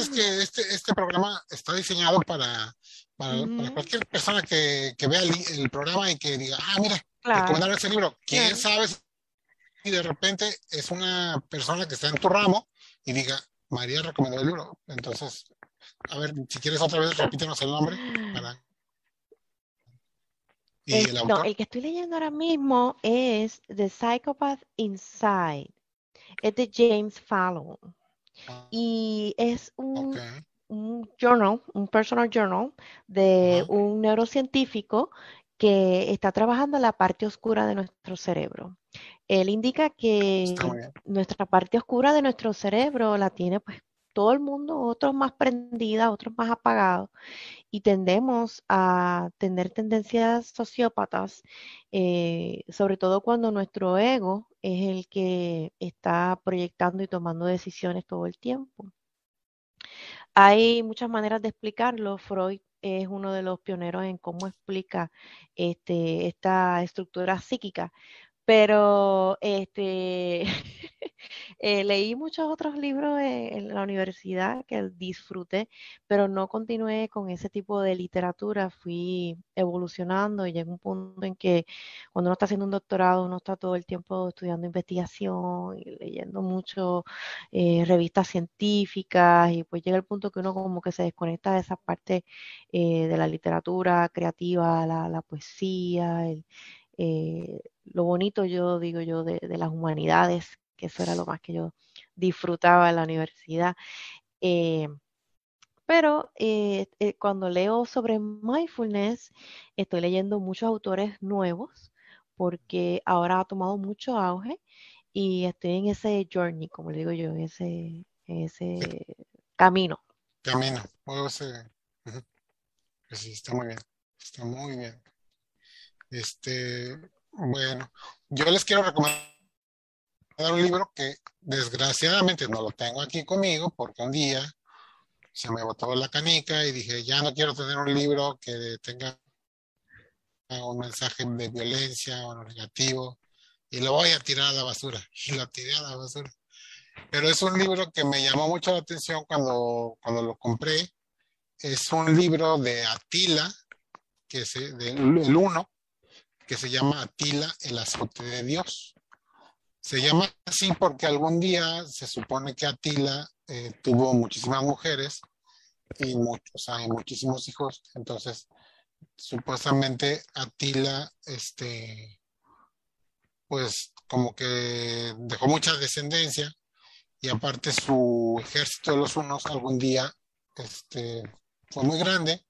es que este, este programa está diseñado para, para, cualquier persona que, que vea el, el programa y que diga, ah, mira, Claro. recomendar ese libro. ¿Quién sabe si de repente es una persona que está en tu ramo y diga, María recomendó el libro? Entonces, a ver, si quieres otra vez, repítenos el nombre para... Y Es- el no, el que estoy leyendo ahora mismo es The Psychopath Inside. Es de James Fallon. Y es un, un journal, un personal journal de Ajá. un neurocientífico que está trabajando la parte oscura de nuestro cerebro. Él indica que nuestra parte oscura de nuestro cerebro la tiene pues todo el mundo, otros más prendida, otros más apagados, y tendemos a tener tendencias sociópatas, eh, sobre todo cuando nuestro ego es el que está proyectando y tomando decisiones todo el tiempo. Hay muchas maneras de explicarlo. Freud es uno de los pioneros en cómo explica este, esta estructura psíquica. Pero este, eh, leí muchos otros libros en, en la universidad que disfruté, pero no continué con ese tipo de literatura. Fui evolucionando y llega un punto en que cuando uno está haciendo un doctorado, uno está todo el tiempo estudiando investigación y leyendo mucho eh, revistas científicas y pues llega el punto que uno como que se desconecta de esa parte eh, de la literatura creativa, la, la poesía, el, eh, lo bonito yo digo yo de, las humanidades, que eso era lo más que yo disfrutaba en la universidad. Eh, pero eh, cuando leo sobre mindfulness, estoy leyendo muchos autores nuevos porque ahora ha tomado mucho auge y estoy en ese journey, como le digo yo, en ese, ese camino. Camino. Puedo -huh. Sí, está muy bien. Está muy bien. Este, bueno, yo les quiero recomendar un libro que desgraciadamente no lo tengo aquí conmigo porque un día se me botó la canica y dije, ya no quiero tener un libro que tenga un mensaje de violencia o negativo y lo voy a tirar a la basura. Y lo tiré a la basura. Pero es un libro que me llamó mucho la atención cuando, cuando lo compré. Es un libro de Atila, que es el uno, que se llama Atila, el azote de Dios. Se llama así porque algún día se supone que Atila eh, tuvo muchísimas mujeres y muchos, hay muchísimos hijos. Entonces, supuestamente Atila, este, pues como que dejó mucha descendencia y aparte su ejército de los unos algún día este, fue muy grande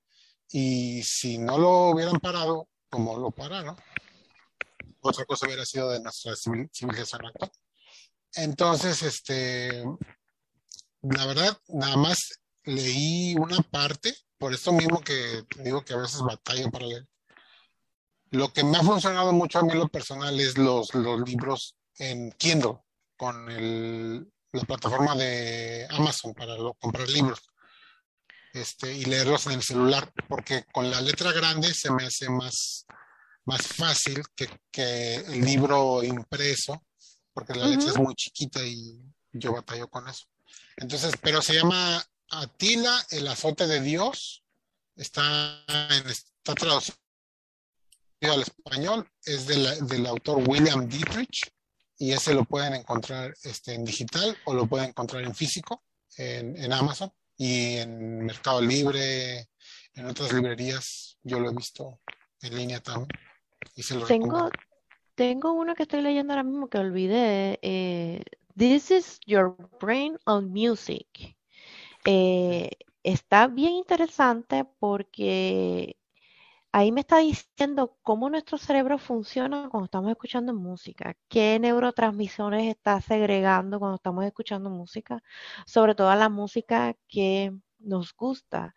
y si no lo hubieran parado como lo pararon, otra cosa hubiera sido de nuestra civilización actual. Entonces, este, la verdad, nada más leí una parte, por esto mismo que digo que a veces batallo para leer. Lo que me ha funcionado mucho a mí lo personal es los, los libros en Kindle, con el, la plataforma de Amazon para comprar libros este, y leerlos en el celular, porque con la letra grande se me hace más, más fácil que, que el libro impreso, porque la letra es muy chiquita y yo batallo con eso. Entonces, pero se llama Atila, el azote de Dios, está, en, está traducido al español, es del autor William Dietrich y ese lo pueden encontrar este, en digital o lo pueden encontrar en físico en, en, Amazon y en Mercado Libre, en otras librerías. Yo lo he visto en línea también. Y se lo Tengo, tengo uno que estoy leyendo ahora mismo que olvidé. Eh, This is Your Brain on Music. Eh, está bien interesante porque ahí me está diciendo cómo nuestro cerebro funciona cuando estamos escuchando música, qué neurotransmisores está segregando cuando estamos escuchando música, sobre todo la música que nos gusta.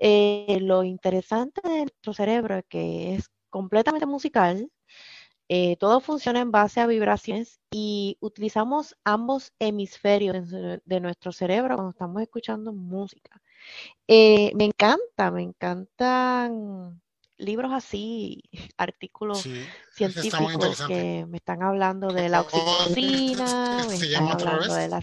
Eh, lo interesante de nuestro cerebro es que es completamente musical, eh, todo funciona en base a vibraciones y utilizamos ambos hemisferios de nuestro cerebro cuando estamos escuchando música. Eh, me encanta, me encantan libros así, artículos Sí, científicos que me están hablando de la ¿Cómo oxitocina, me están hablando vez? de la...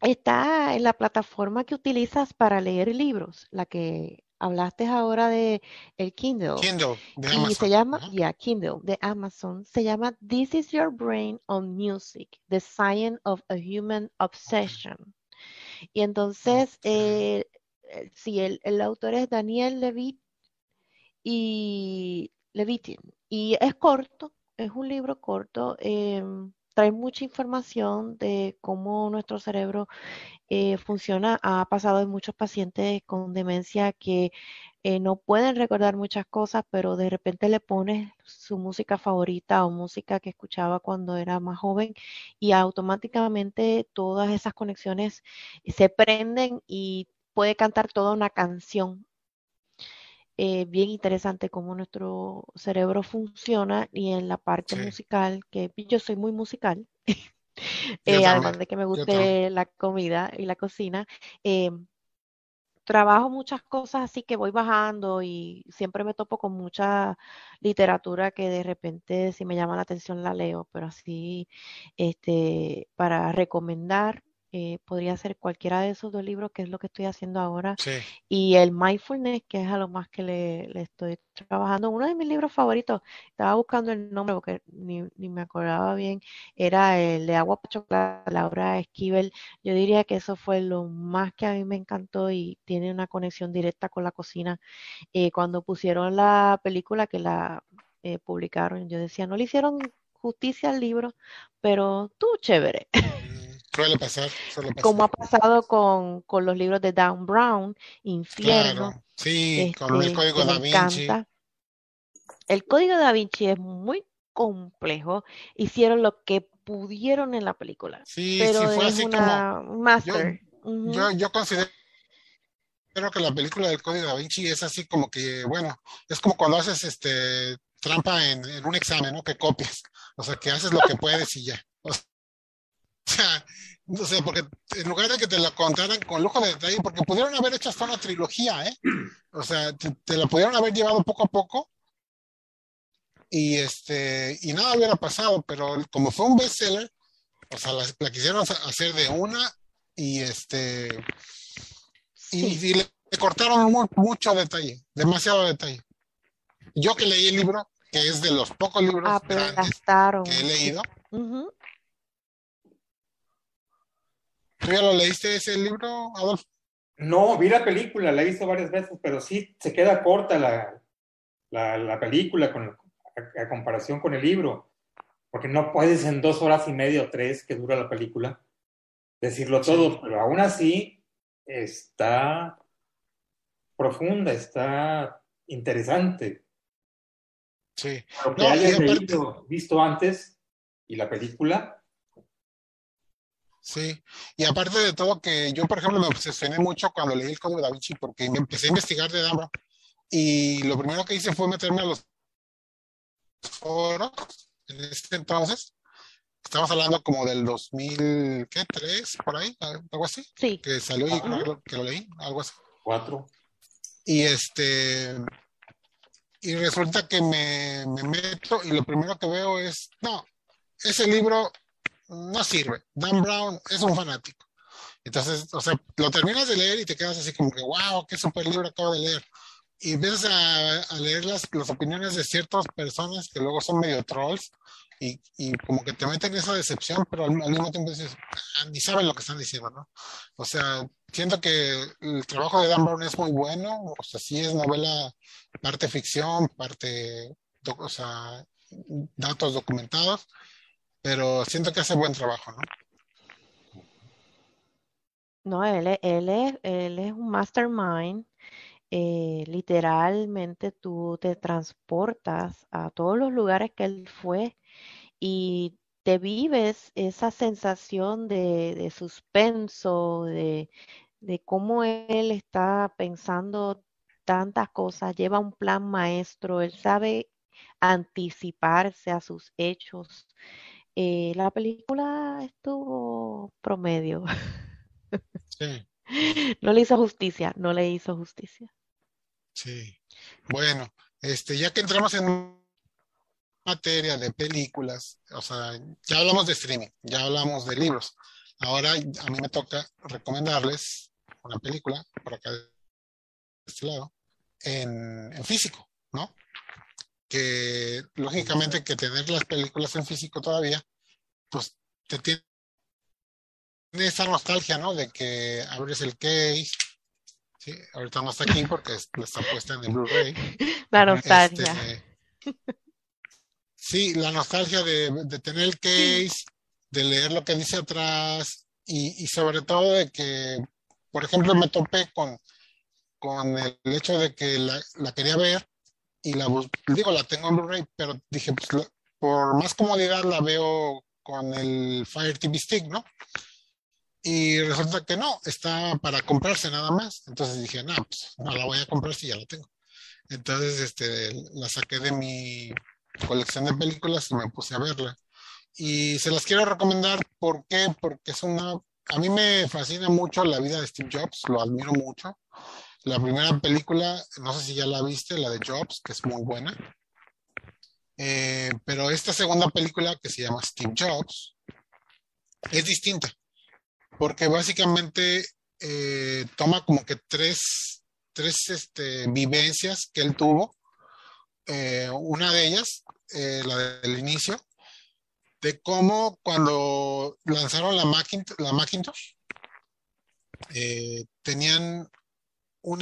Está en la plataforma que utilizas para leer libros, la que hablaste ahora de el Kindle. Kindle de Y se llama, ya, Kindle, de Amazon, se llama This is Your Brain on Music, The Science of a Human Obsession. Y entonces, Ok. eh, eh, sí, el, el autor es Daniel Levitt y Levitin. Y es corto, es un libro corto, em, trae mucha información de cómo nuestro cerebro eh, funciona. Ha pasado en muchos pacientes con demencia que eh, no pueden recordar muchas cosas, pero de repente le pones su música favorita o música que escuchaba cuando era más joven y automáticamente todas esas conexiones se prenden y puede cantar toda una canción. Eh, bien interesante cómo nuestro cerebro funciona y en la parte Sí, musical, que yo soy muy musical, eh, además de que me guste la comida y la cocina, eh, trabajo muchas cosas así que voy bajando y siempre me topo con mucha literatura que de repente si me llama la atención la leo, pero así este para recomendar eh, podría ser cualquiera de esos dos libros, que es lo que estoy haciendo ahora, Sí, y el mindfulness, que es a lo más que le, le estoy trabajando. Uno de mis libros favoritos, estaba buscando el nombre porque ni, ni me acordaba bien, era el de Agua Chocolate, Laura Esquivel. Yo diría que eso fue lo más que a mí me encantó y tiene una conexión directa con la cocina. Eh, cuando pusieron la película que la eh, publicaron, yo decía, no le hicieron justicia al libro, pero tú chévere. Suele pasar, suele Como ha pasado con, con los libros de Dan Brown, Infierno, Claro, sí, con el este, código que me Da Vinci. encanta. El código Da Vinci es muy complejo. Hicieron lo que pudieron en la película, Sí, sí, pero fue es así como, una yo, master. Yo, yo considero considero que la película del Código Da Vinci es así como que, bueno, es como cuando haces este trampa en, en un examen, ¿no? Que copias. O sea, que haces lo que puedes y ya. O sea, no sé, porque en lugar de que te lo contaran con lujo de detalle, porque pudieron haber hecho hasta una trilogía, ¿eh? O sea, te, te lo pudieron haber llevado poco a poco y este, y nada hubiera pasado, pero como fue un bestseller, o sea, la, la quisieron ha- hacer de una y este, y, Sí. y le, le cortaron mu- mucho detalle, demasiado detalle. Yo que leí el libro, que es de los pocos libros grandes Aplastaron. que he leído, Ujú. ¿Tú ya lo leíste ese libro, Adolfo? No, vi la película, la he visto varias veces, pero sí se queda corta la, la, la película con, a, a comparación con el libro, porque no puedes en dos horas y media o tres que dura la película decirlo todo, pero aún así está profunda, está interesante. Sí. Lo que No, hayas leído, visto antes y la película, Sí, y aparte de todo que yo, por ejemplo, me obsesioné mucho cuando leí el Código Da Vinci porque me empecé a investigar de Dan Brown y lo primero que hice fue meterme a los foros en ese entonces. Estamos hablando como del 2000, ¿qué? ¿Tres? Por ahí, algo así, Sí. que salió y creo que lo- que lo leí, algo así. cuatro. Y este, y resulta que me, me meto y lo primero que veo es, no, ese libro no sirve. Dan Brown es un fanático. Entonces, o sea, lo terminas de leer y te quedas así como que, wow, qué super libro acabo de leer. Y empiezas a, a leer las, las opiniones de ciertas personas que luego son medio trolls y, y como que te meten esa decepción, pero al, al mismo tiempo dices, "Ah, ni saben lo que están diciendo, ¿no? O sea, siento que el trabajo de Dan Brown es muy bueno, o sea, sí es novela, parte ficción, parte, datos documentados, pero siento que hace buen trabajo, ¿no? No, él es, él es, un mastermind. eh, literalmente tú te transportas a todos los lugares que él fue y te vives esa sensación de, suspenso, de cómo él está pensando tantas cosas, lleva un plan maestro, él sabe anticiparse a sus hechos. Eh, la película estuvo promedio. Sí, No le hizo justicia, no le hizo justicia. sí. Bueno, este, ya que entramos en materia de películas, o sea, ya hablamos de streaming, ya hablamos de libros. Ahora a mí me toca recomendarles una película por acá de este lado, en, en físico, ¿no? Que lógicamente que tener las películas en físico todavía, pues te tiene esa nostalgia, ¿no? De que abres el case, ¿sí? Ahorita no está aquí porque es- está puesta en el Blu-ray. La nostalgia. Este, sí, la nostalgia de, de tener el case, de leer lo que dice atrás y, y sobre todo de que, por ejemplo, me topé con, con el hecho de que la, la quería ver y la digo, la tengo en Blu-ray, pero dije, pues la- por más comodidad la veo con el Fire TV Stick, ¿no? Y resulta que no, está para comprarse nada más. Entonces dije, no, pues no la voy a comprar si ya la tengo. Entonces, este, la saqué de mi colección de películas y me puse a verla. Y se las quiero recomendar, ¿por qué? Porque es una, a mí me fascina mucho la vida de Steve Jobs, lo admiro mucho. La primera película, no sé si ya la viste, la de Jobs, que es muy buena. Eh, pero esta segunda película que se llama Steve Jobs es distinta, porque básicamente eh, toma como que tres, tres este, vivencias que él tuvo. Eh, una de ellas, la del inicio, de cómo cuando lanzaron la, Macint- la Macintosh, tenían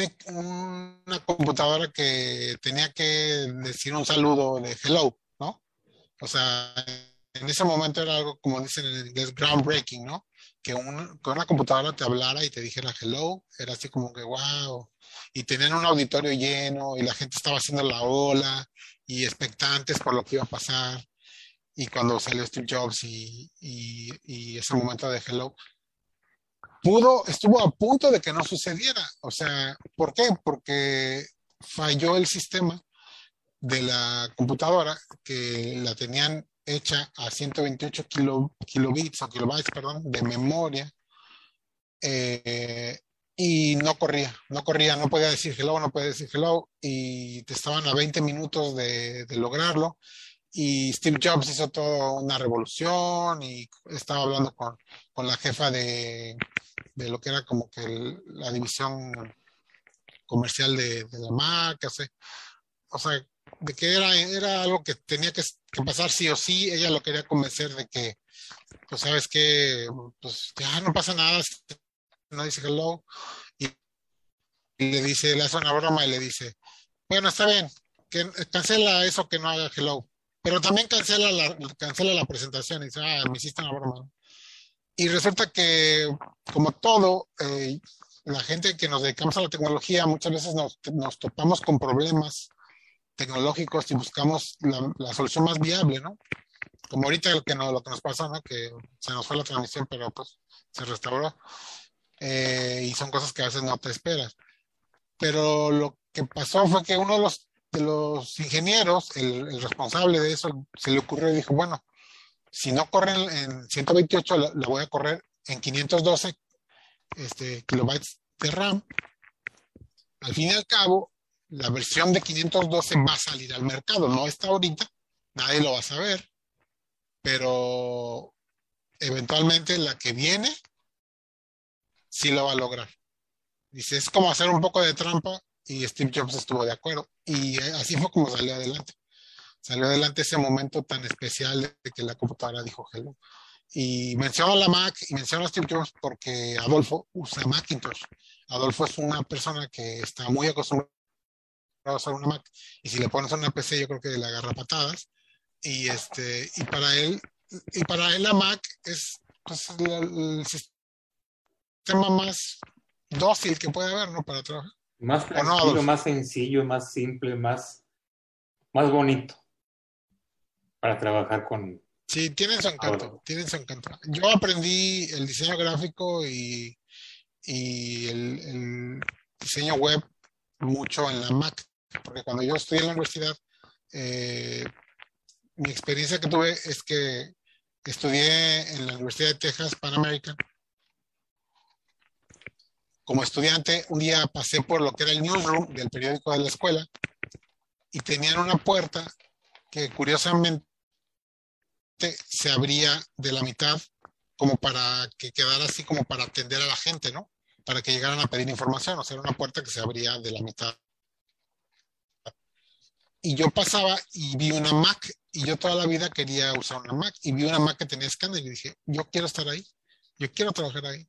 e- una computadora que tenía que decir un saludo de hello, ¿no? O sea, en ese momento era algo como dicen en inglés groundbreaking, ¿no? Que, un- que una computadora te hablara y te dijera hello, era así como que wow. Y tenían un auditorio lleno y la gente estaba haciendo la ola y expectantes por lo que iba a pasar. Y cuando salió Steve Jobs y, y ese momento de hello, pudo, estuvo a punto de que no sucediera. O sea, ¿por qué? Porque falló el sistema de la computadora que la tenían hecha a 128 kilo, kilobits o kilobytes, perdón, de memoria. eh, y no corría, no corría, no podía decir hello, no podía decir hello, y te estaban a 20 minutos de, de lograrlo. Y Steve Jobs hizo toda una revolución y estaba hablando con, con la jefa de, de lo que era como que la división comercial de, de la marca, o sea, de que era, era algo que tenía que, pasar sí o sí, ella lo quería convencer de que, pues sabes que, pues ya no pasa nada, no dice hello, y, y le dice, le hace una broma y le dice, bueno, está bien, que cancela eso que no haga hello, pero también cancela la, cancela la presentación y dice, ah, me hiciste una broma. Y resulta que, como todo, eh, la gente que nos dedicamos a la tecnología muchas veces nos, nos topamos con problemas tecnológicos y buscamos la, la solución más viable, ¿no? Como ahorita lo que, no, lo que nos pasó, ¿no? Que se nos fue la transmisión, pero pues se restauró. Eh, y son cosas que a veces no te esperas. Pero lo que pasó fue que uno de los, de los ingenieros, el, el responsable de eso, se le ocurrió y dijo, bueno, si no corre en, en 128, la, la voy a correr en 512 este, kilobytes de RAM. Al fin y al cabo, la versión de 512 va a salir al mercado. No está ahorita, nadie lo va a saber, pero eventualmente la que viene sí lo va a lograr. Dice, es como hacer un poco de trampa y Steve Jobs estuvo de acuerdo. Y eh, así fue como salió adelante. Salió adelante ese momento tan especial de que la computadora dijo hello. Y menciono la Mac y menciono a Steve Jobs porque Adolfo usa Macintosh. Adolfo es una persona que está muy acostumbrada a usar una Mac. Y si le pones una PC, yo creo que le agarra patadas. Y este, y para él, y para él la Mac es pues, el, el sistema más dócil que puede haber, ¿no? Para trabajar. Más no, tranquilo, más sencillo, más simple, más, más bonito para trabajar con. Sí, tienen su encanto, Ahora. tienen su encanto. Yo aprendí el diseño gráfico y, y el, el diseño web mucho en la Mac, porque cuando yo estudié en la universidad, eh, mi experiencia que tuve es que estudié en la Universidad de Texas Pan American. Como estudiante, un día pasé por lo que era el newsroom del periódico de la escuela y tenían una puerta que curiosamente se abría de la mitad como para que quedara así como para atender a la gente, ¿no? Para que llegaran a pedir información, o sea, una puerta que se abría de la mitad. Y yo pasaba y vi una Mac y yo toda la vida quería usar una Mac y vi una Mac que tenía escáner y dije, yo quiero estar ahí, yo quiero trabajar ahí.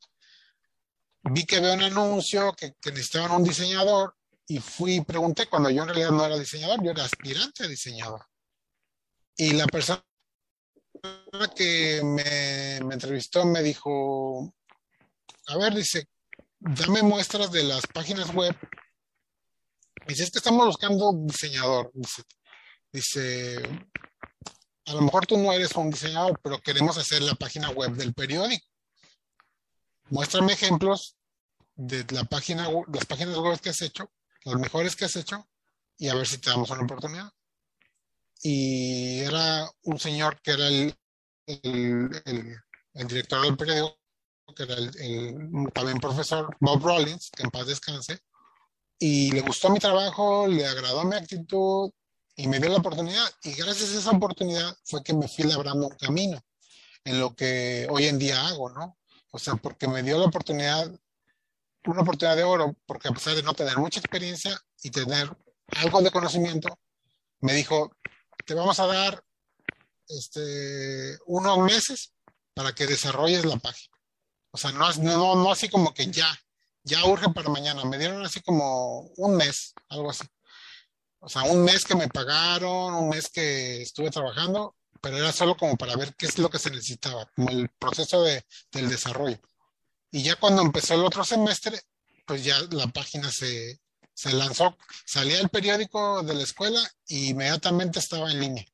Vi que había un anuncio que, que necesitaban un diseñador y fui y pregunté cuando yo en realidad no era diseñador, yo era aspirante a diseñador. Y la persona que me, entrevistó me dijo, a ver, dice, dame muestras de las páginas web. Dice, es que estamos buscando diseñador. Dice, a lo mejor tú no eres un diseñador, pero queremos hacer la página web del periódico. Muéstrame ejemplos de la página, las páginas web que has hecho, las mejores que has hecho, y a ver si te damos una oportunidad y era un señor que era el, el, el- el director del periódico, que era también profesor Bob Rollins, que en paz descanse, y le gustó mi trabajo, le agradó mi actitud y me dio la oportunidad. Y gracias a esa oportunidad fue que me fui labrando un camino en lo que hoy en día hago, ¿no? O sea, porque me dio la oportunidad, una oportunidad de oro, porque a pesar de no tener mucha experiencia y tener algo de conocimiento, me dijo, te vamos a dar este, unos meses para que desarrolles la página. O sea, no, no, no así como que ya, ya urge para mañana. Me dieron así como un mes, algo así. O sea, un mes que me pagaron, un mes que estuve trabajando, pero era solo como para ver qué es lo que se necesitaba, como el proceso de, del desarrollo. Y ya cuando empezó el otro semestre, pues ya la página se, se lanzó, salía el periódico de la escuela y inmediatamente estaba en línea.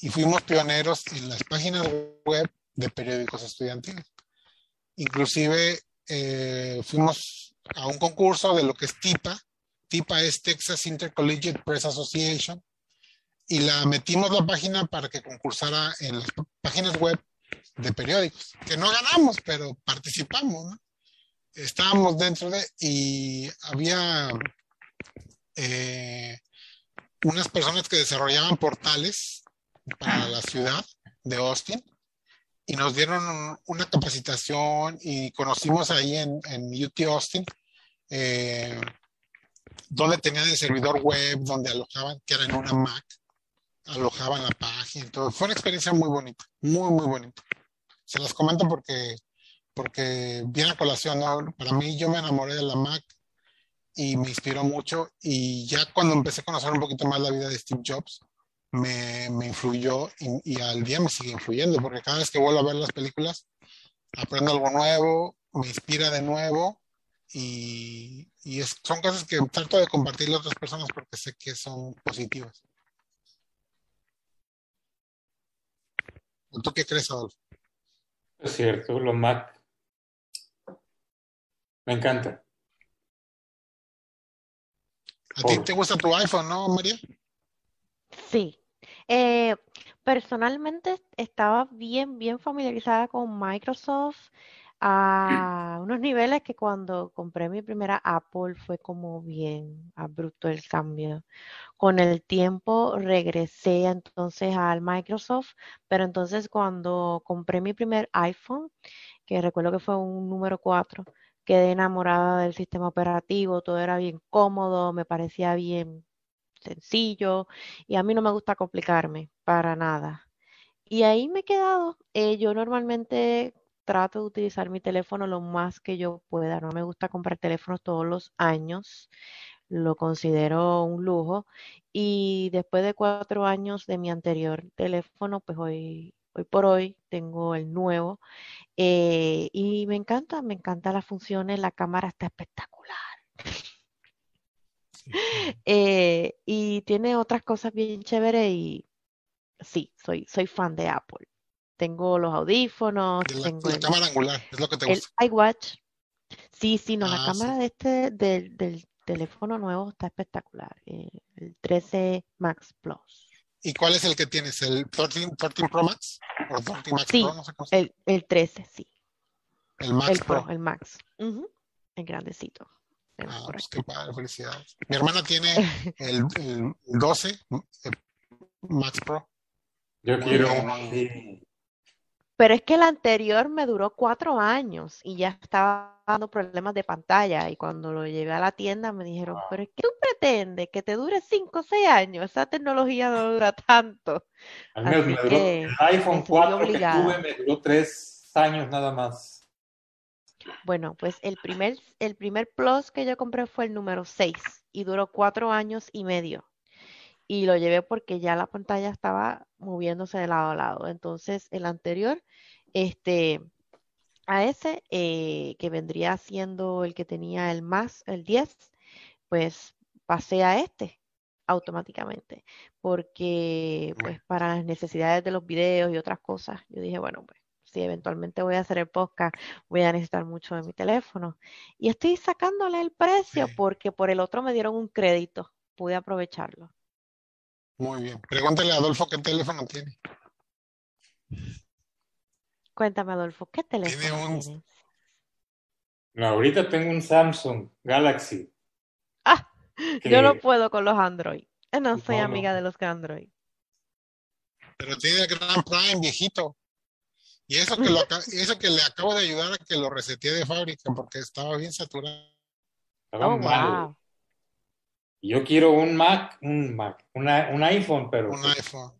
Y fuimos pioneros en las páginas web de periódicos estudiantiles. Inclusive eh, fuimos a un concurso de lo que es TIPA. TIPA es Texas Intercollegiate Press Association. Y la metimos la página para que concursara en las páginas web de periódicos. Que no ganamos, pero participamos, ¿no? Estábamos dentro de... Y había eh, unas personas que desarrollaban portales para la ciudad de Austin y nos dieron una capacitación y conocimos ahí en, en UT Austin eh, donde tenían el servidor web, donde alojaban, que era en una Mac, alojaban la página todo. Fue una experiencia muy bonita, muy, muy bonita. Se las comento porque, porque viene a colación, ¿no? Para mí yo me enamoré de la Mac y me inspiró mucho y ya cuando empecé a conocer un poquito más la vida de Steve Jobs, me, me influyó y, y al día me sigue influyendo porque cada vez que vuelvo a ver las películas aprendo algo nuevo, me inspira de nuevo y, y es- son cosas que trato de compartirle a otras personas porque sé que son positivas. ¿Tú qué crees, Adolfo? Es cierto, los Mac. Me encanta. ¿A ti Por- te gusta tu iPhone, no, María? Sí. Eh, personalmente estaba bien, bien familiarizada con Microsoft a unos niveles que cuando compré mi primera Apple fue como bien abrupto el cambio. Con el tiempo regresé entonces al Microsoft, pero entonces cuando compré mi primer iPhone, que recuerdo que fue un número 4, quedé enamorada del sistema operativo, todo era bien cómodo, me parecía bien sencillo y a mí no me gusta complicarme para nada. Y ahí me he quedado. Eh, yo normalmente trato de utilizar mi teléfono lo más que yo pueda. No me gusta comprar teléfonos todos los años. Lo considero un lujo. Y después de cuatro años de mi anterior teléfono, pues hoy, hoy por hoy tengo el nuevo. Eh, y me encanta, me encantan las funciones. La cámara está espectacular. Eh, y tiene otras cosas bien chéveres y sí, soy, soy fan de Apple. Tengo los audífonos, la, tengo la el, cámara angular, es lo que te el gusta. iWatch. Sí, sí, no, la Ah, sí. cámara de este, del, del teléfono nuevo está espectacular. eh, el 13 Max Plus. ¿Y cuál es el que tienes? ¿El 13, 13 Pro Max? ¿O 13 Max Sí, Pro? No sé cómo se el, el 13, sí. El Max El Pro. Pro, el Max. Ujú, El grandecito. Tengo Ah, pues qué padre, felicidades. Mi hermana tiene el, el 12 el Max Pro. Yo quiero uno así. Pero es que el anterior me duró cuatro años y ya estaba dando problemas de pantalla. Y cuando lo llevé a la tienda me dijeron, pero es que tú pretendes que te dure cinco o seis años. Esa tecnología no dura tanto. Al menos me duró, que el iPhone estoy 4 que tuve me duró tres años nada más. Bueno, pues el primer, el primer Plus que yo compré fue el número 6 y duró cuatro años y medio. Y lo llevé porque ya la pantalla estaba moviéndose de lado a lado. Entonces, el anterior, este, a ese, eh, que vendría siendo el que tenía el más, el 10, pues pasé a este automáticamente. Porque, pues, para las necesidades de los videos y otras cosas, yo dije, bueno, pues, si eventualmente voy a hacer el podcast, voy a necesitar mucho de mi teléfono. Y estoy sacándole el precio porque por el otro me dieron un crédito. Pude aprovecharlo. Muy bien. Pregúntale a Adolfo qué teléfono tiene. Cuéntame, Adolfo, ¿qué Tiene teléfono un- tienes? No, ahorita tengo un Samsung Galaxy. Ah, que- yo no puedo con los Android. Eh, No soy No, no. amiga de los Android. Pero tiene el Grand Prime viejito. Y eso que, lo eso que le acabo de ayudar a que lo reseteé de fábrica porque estaba bien saturado. Estaba Oh, mal. wow. Yo quiero un Mac, un Mac, una- un iPhone, pero Un pues, iPhone.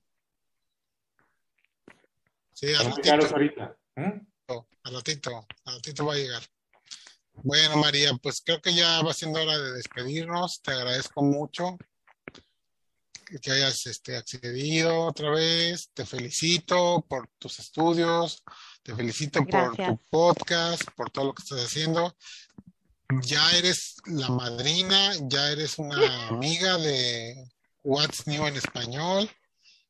Sí, al ratito, caros ahorita. ¿eh? al ratito, al ratito va a llegar. Bueno, María, pues creo que ya va siendo hora de despedirnos. Te agradezco mucho que hayas este, accedido otra vez. Te felicito por tus estudios. Te felicito por tu podcast, por todo lo que estás haciendo. Ya eres la madrina, ya eres una amiga de What's New en español.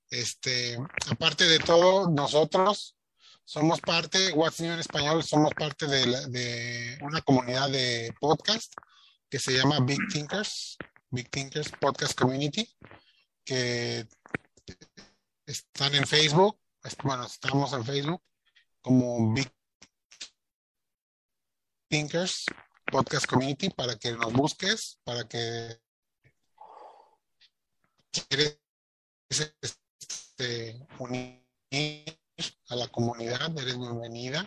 Este, aparte de todo, nosotros somos parte, What's New en español, somos parte de, la- de una comunidad de podcast que se llama Big Thinkers, Big Thinkers Podcast Community, que están en Facebook, bueno, estamos en Facebook como Big Thinkers Podcast Community para que nos busques, para que quieres este, unir a la comunidad, eres bienvenida.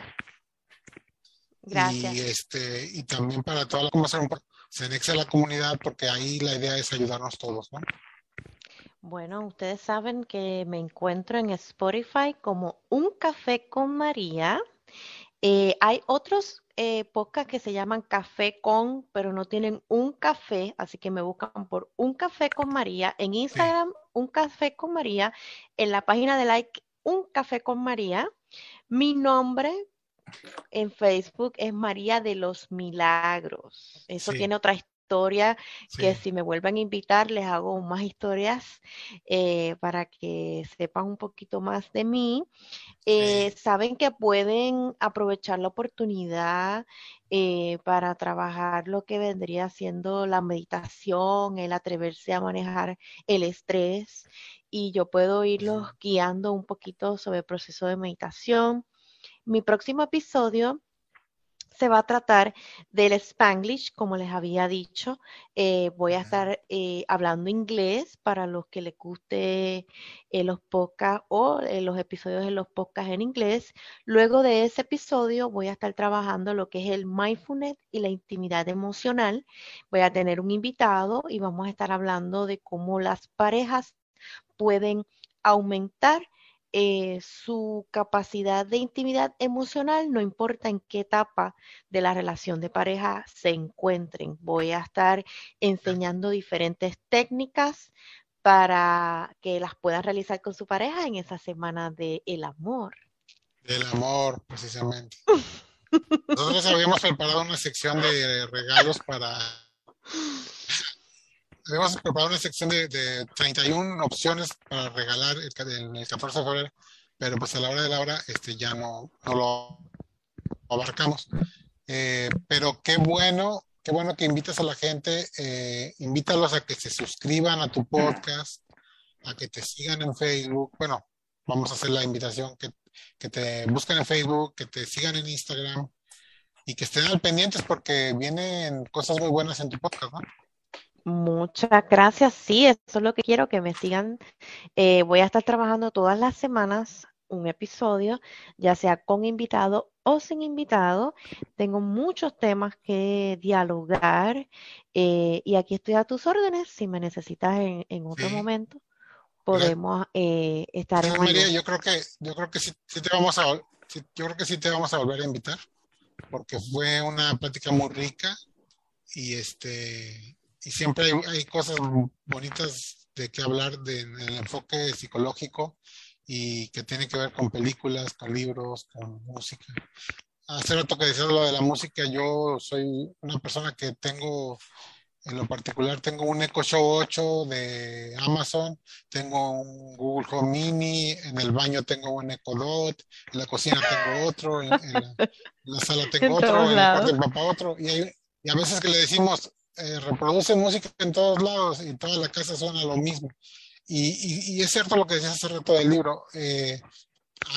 Gracias. Y, este, y también para toda la comunidad, se anexa a la comunidad porque ahí la idea es ayudarnos todos, ¿no? Bueno, ustedes saben que me encuentro en Spotify como Un Café con María. Eh, hay otros eh, podcasts que se llaman Café con, pero no tienen un café, así que me buscan por Un Café con María. En Instagram, Un Café con María. En la página de like, Un Café con María. Mi nombre en Facebook es María de los Milagros. Eso Sí. tiene otra historia que Sí. si me vuelven a invitar les hago más historias eh, para que sepan un poquito más de mí. Eh, saben que pueden aprovechar la oportunidad eh, para trabajar lo que vendría siendo la meditación, el atreverse a manejar el estrés y yo puedo irlos guiando un poquito sobre el proceso de meditación. Mi próximo episodio se va a tratar del Spanglish, como les había dicho. Eh, voy a estar eh, hablando inglés para los que les guste eh, los podcasts o los episodios de los podcasts en inglés. Luego de ese episodio voy a estar trabajando lo que es el mindfulness y la intimidad emocional. Voy a tener un invitado y vamos a estar hablando de cómo las parejas pueden aumentar eh, su capacidad de intimidad emocional, no importa en qué etapa de la relación de pareja se encuentren. Voy a estar enseñando diferentes técnicas para que las puedan realizar con su pareja en esa semana de el amor. Del amor, precisamente. Nosotros habíamos preparado una sección de regalos para... Habíamos preparado una sección de, de 31 opciones para regalar el, el- el 14 de febrero, pero pues a la hora de la hora este, ya no, no lo abarcamos. Eh, pero qué bueno, qué bueno que invitas a la gente, eh, invítalos a que se suscriban a tu podcast, a que te sigan en Facebook. Bueno, vamos a hacer la invitación que, que te busquen en Facebook, que te sigan en Instagram y que estén al pendientes porque vienen cosas muy buenas en tu podcast, ¿no? Muchas gracias. Sí, eso es lo que quiero, que me sigan. Eh, voy a estar trabajando todas las semanas un episodio, ya sea con invitado o sin invitado. Tengo muchos temas que dialogar eh, y aquí estoy a tus órdenes. Si me necesitas en, en otro Sí. momento, podemos eh, estar en María. Yo creo que, yo creo que sí, sí te vamos a, sí, yo creo que sí te vamos a volver a invitar porque fue una plática muy rica y este y siempre hay, hay cosas bonitas de que hablar de, en el enfoque psicológico y que tiene que ver con películas, con libros, con música. Hace rato que decías lo de la música, yo soy una persona que tengo, en lo particular, tengo un Echo Show 8 de Amazon, tengo un Google Home Mini, en el baño tengo un Echo Dot, en la cocina tengo otro, en, en la, en la sala tengo En otro, en el lados. cuarto del papá otro, y, hay- y a veces que le decimos, eh, reproduce música en todos lados y toda la casa suena lo mismo. Y, es cierto lo que decías hace rato del libro. eh,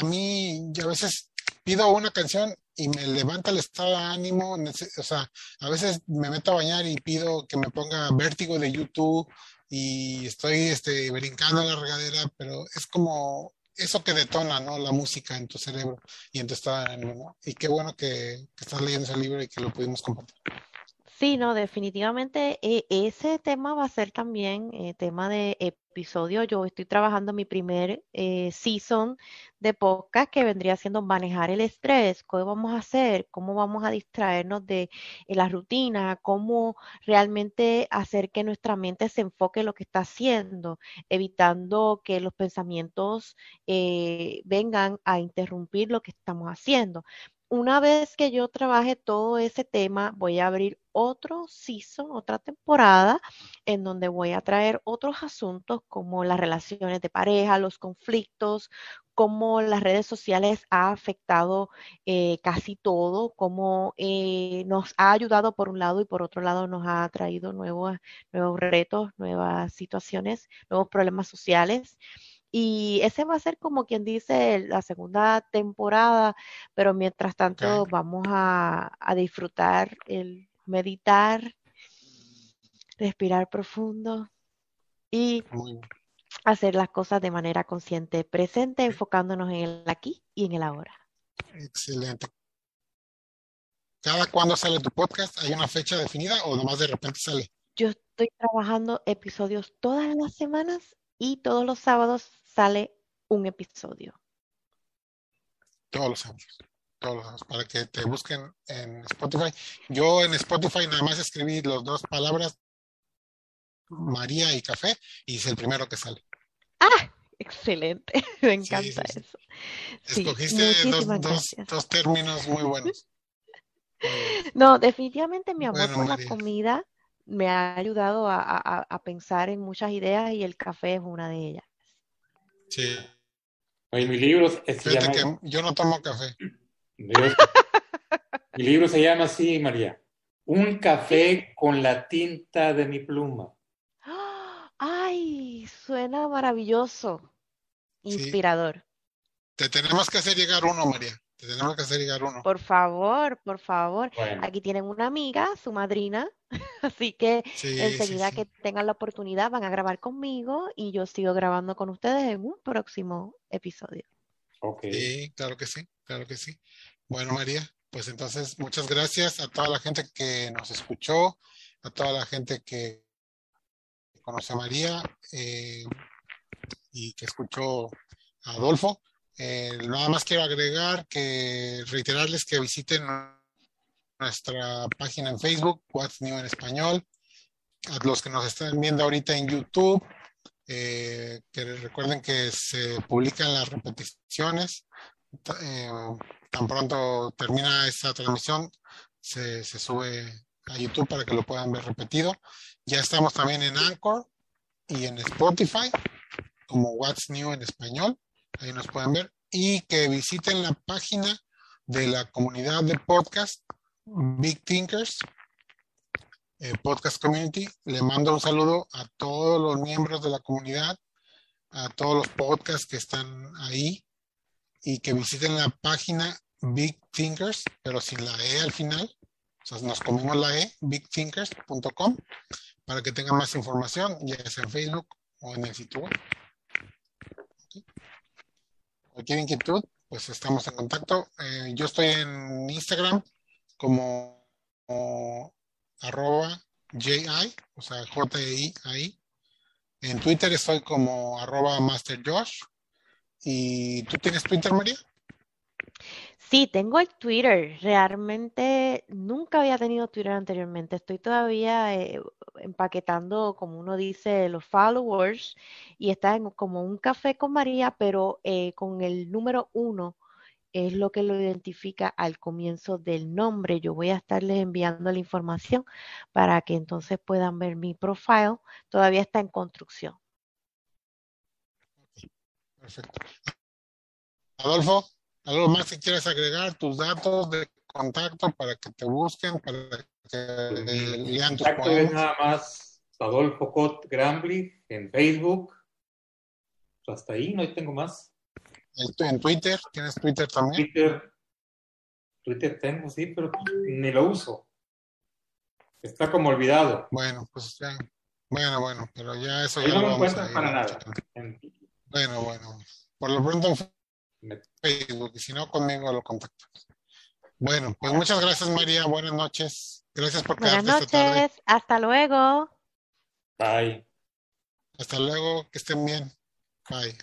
a mí, yo a veces pido una canción y me levanta el estado de ánimo. O sea, a veces me meto a bañar y pido que me ponga vértigo de YouTube y estoy este, brincando en la regadera, pero es como eso que detona, ¿no? La música en tu cerebro y en tu estado de ánimo. Y qué bueno que, que estás leyendo ese libro y que lo pudimos compartir. Sí, no, definitivamente eh, ese tema va a ser también eh, tema de episodio. Yo estoy trabajando mi primer eh, season de podcast que vendría siendo manejar el estrés, qué vamos a hacer, cómo vamos a distraernos de eh, la rutina, cómo realmente hacer que nuestra mente se enfoque en lo que está haciendo, evitando que los pensamientos vengan a interrumpir lo que estamos haciendo. Una vez que yo trabaje todo ese tema, voy a abrir otro season, otra temporada, en donde voy a traer otros asuntos como las relaciones de pareja, los conflictos, cómo las redes sociales ha afectado eh, casi todo, cómo eh, nos ha ayudado por un lado y por otro lado nos ha traído nuevos, nuevos retos, nuevas situaciones, nuevos problemas sociales. Y ese va a ser como quien dice la segunda temporada, pero mientras tanto vamos a, a disfrutar el meditar, respirar profundo y hacer las cosas de manera consciente, presente, enfocándonos en el aquí y en el ahora. excelente. ¿Cada cuándo sale tu podcast? ¿Hay una fecha definida o nomás de repente sale? Yo estoy trabajando episodios todas las semanas y todos los sábados sale un episodio. Todos los años. Todos los años. Para que te busquen en Spotify. Yo en Spotify nada más escribí las dos palabras María y café y es el primero que sale. Excelente, me encanta sí, sí. eso. Escogiste dos, dos, términos muy buenos. No, definitivamente mi amor Bueno, por la comida me ha ayudado a, a- a- pensar en muchas ideas y el café es una de ellas. Sí. Oye, mi libro se Fíjate llama, que yo no tomo café. Dios. mi libro se llama así, María. Un café con la tinta de mi pluma. ¡Ay! Suena maravilloso, Sí. inspirador. Te tenemos que hacer llegar uno, María. Te tenemos que hacer llegar uno. Por favor, por favor. Bueno, Aquí tienen una amiga, su madrina, así que Sí, enseguida sí. que tengan la oportunidad van a grabar conmigo y yo sigo grabando con ustedes en un próximo episodio. ok. Sí, claro que sí, claro que sí. Bueno, María, pues entonces muchas gracias a toda la gente que nos escuchó, a toda la gente que conoce a María eh, y que escuchó a Adolfo. Eh, nada más quiero agregar que reiterarles que visiten nuestra página en Facebook, What's New en Español. A los que nos están viendo ahorita en YouTube, eh, que recuerden que se publican las repeticiones. Eh, tan pronto termina esta transmisión, se, se sube a YouTube para que lo puedan ver repetido. Ya estamos también en Anchor y en Spotify, como What's New en español. Ahí nos pueden ver. Y que visiten la página de la comunidad de podcast, Big Thinkers, eh, Podcast Community. Le mando un saludo a todos los miembros de la comunidad, a todos los podcasts que están ahí y que visiten la página Big Thinkers, pero sin la E al final. O sea, nos comimos la E, bigthinkers.com, para que tengan más información, ya sea en Facebook o en el sitio web. Cualquier inquietud, pues estamos en contacto. Eh, yo estoy en Instagram como, como arroba JI, o sea, J-I ahí. En Twitter estoy como arroba Master Josh. ¿Y tú tienes Twitter, María? Sí, tengo el Twitter. Realmente nunca había tenido Twitter anteriormente. Estoy todavía eh, empaquetando, como uno dice, los followers y está en como un café con María, pero eh, con el número uno es lo que lo identifica al comienzo del nombre. Yo voy a estarles enviando la información para que entonces puedan ver mi profile. Todavía está en construcción. Perfecto. Adolfo, ¿algo más que quieras agregar? Tus datos de contacto para que te busquen, para que eh, lean tus Contacto es nada más Adolfo Cot Grambly en Facebook. Pues hasta ahí, no tengo más. En, en Twitter, ¿tienes Twitter también? Twitter, Twitter tengo, sí, pero ni lo uso. Está como olvidado. Bueno, pues ya. Bueno, bueno, pero ya eso Ahí ya no lo lo vamos a para nada. Bueno, bueno. Por lo pronto me- Facebook, y si no, conmigo lo contactas. Bueno, pues muchas gracias, María. Buenas noches. Gracias por Buenas quedarte esta tarde. noches, hasta luego. Bye. Hasta luego, que estén bien. Bye.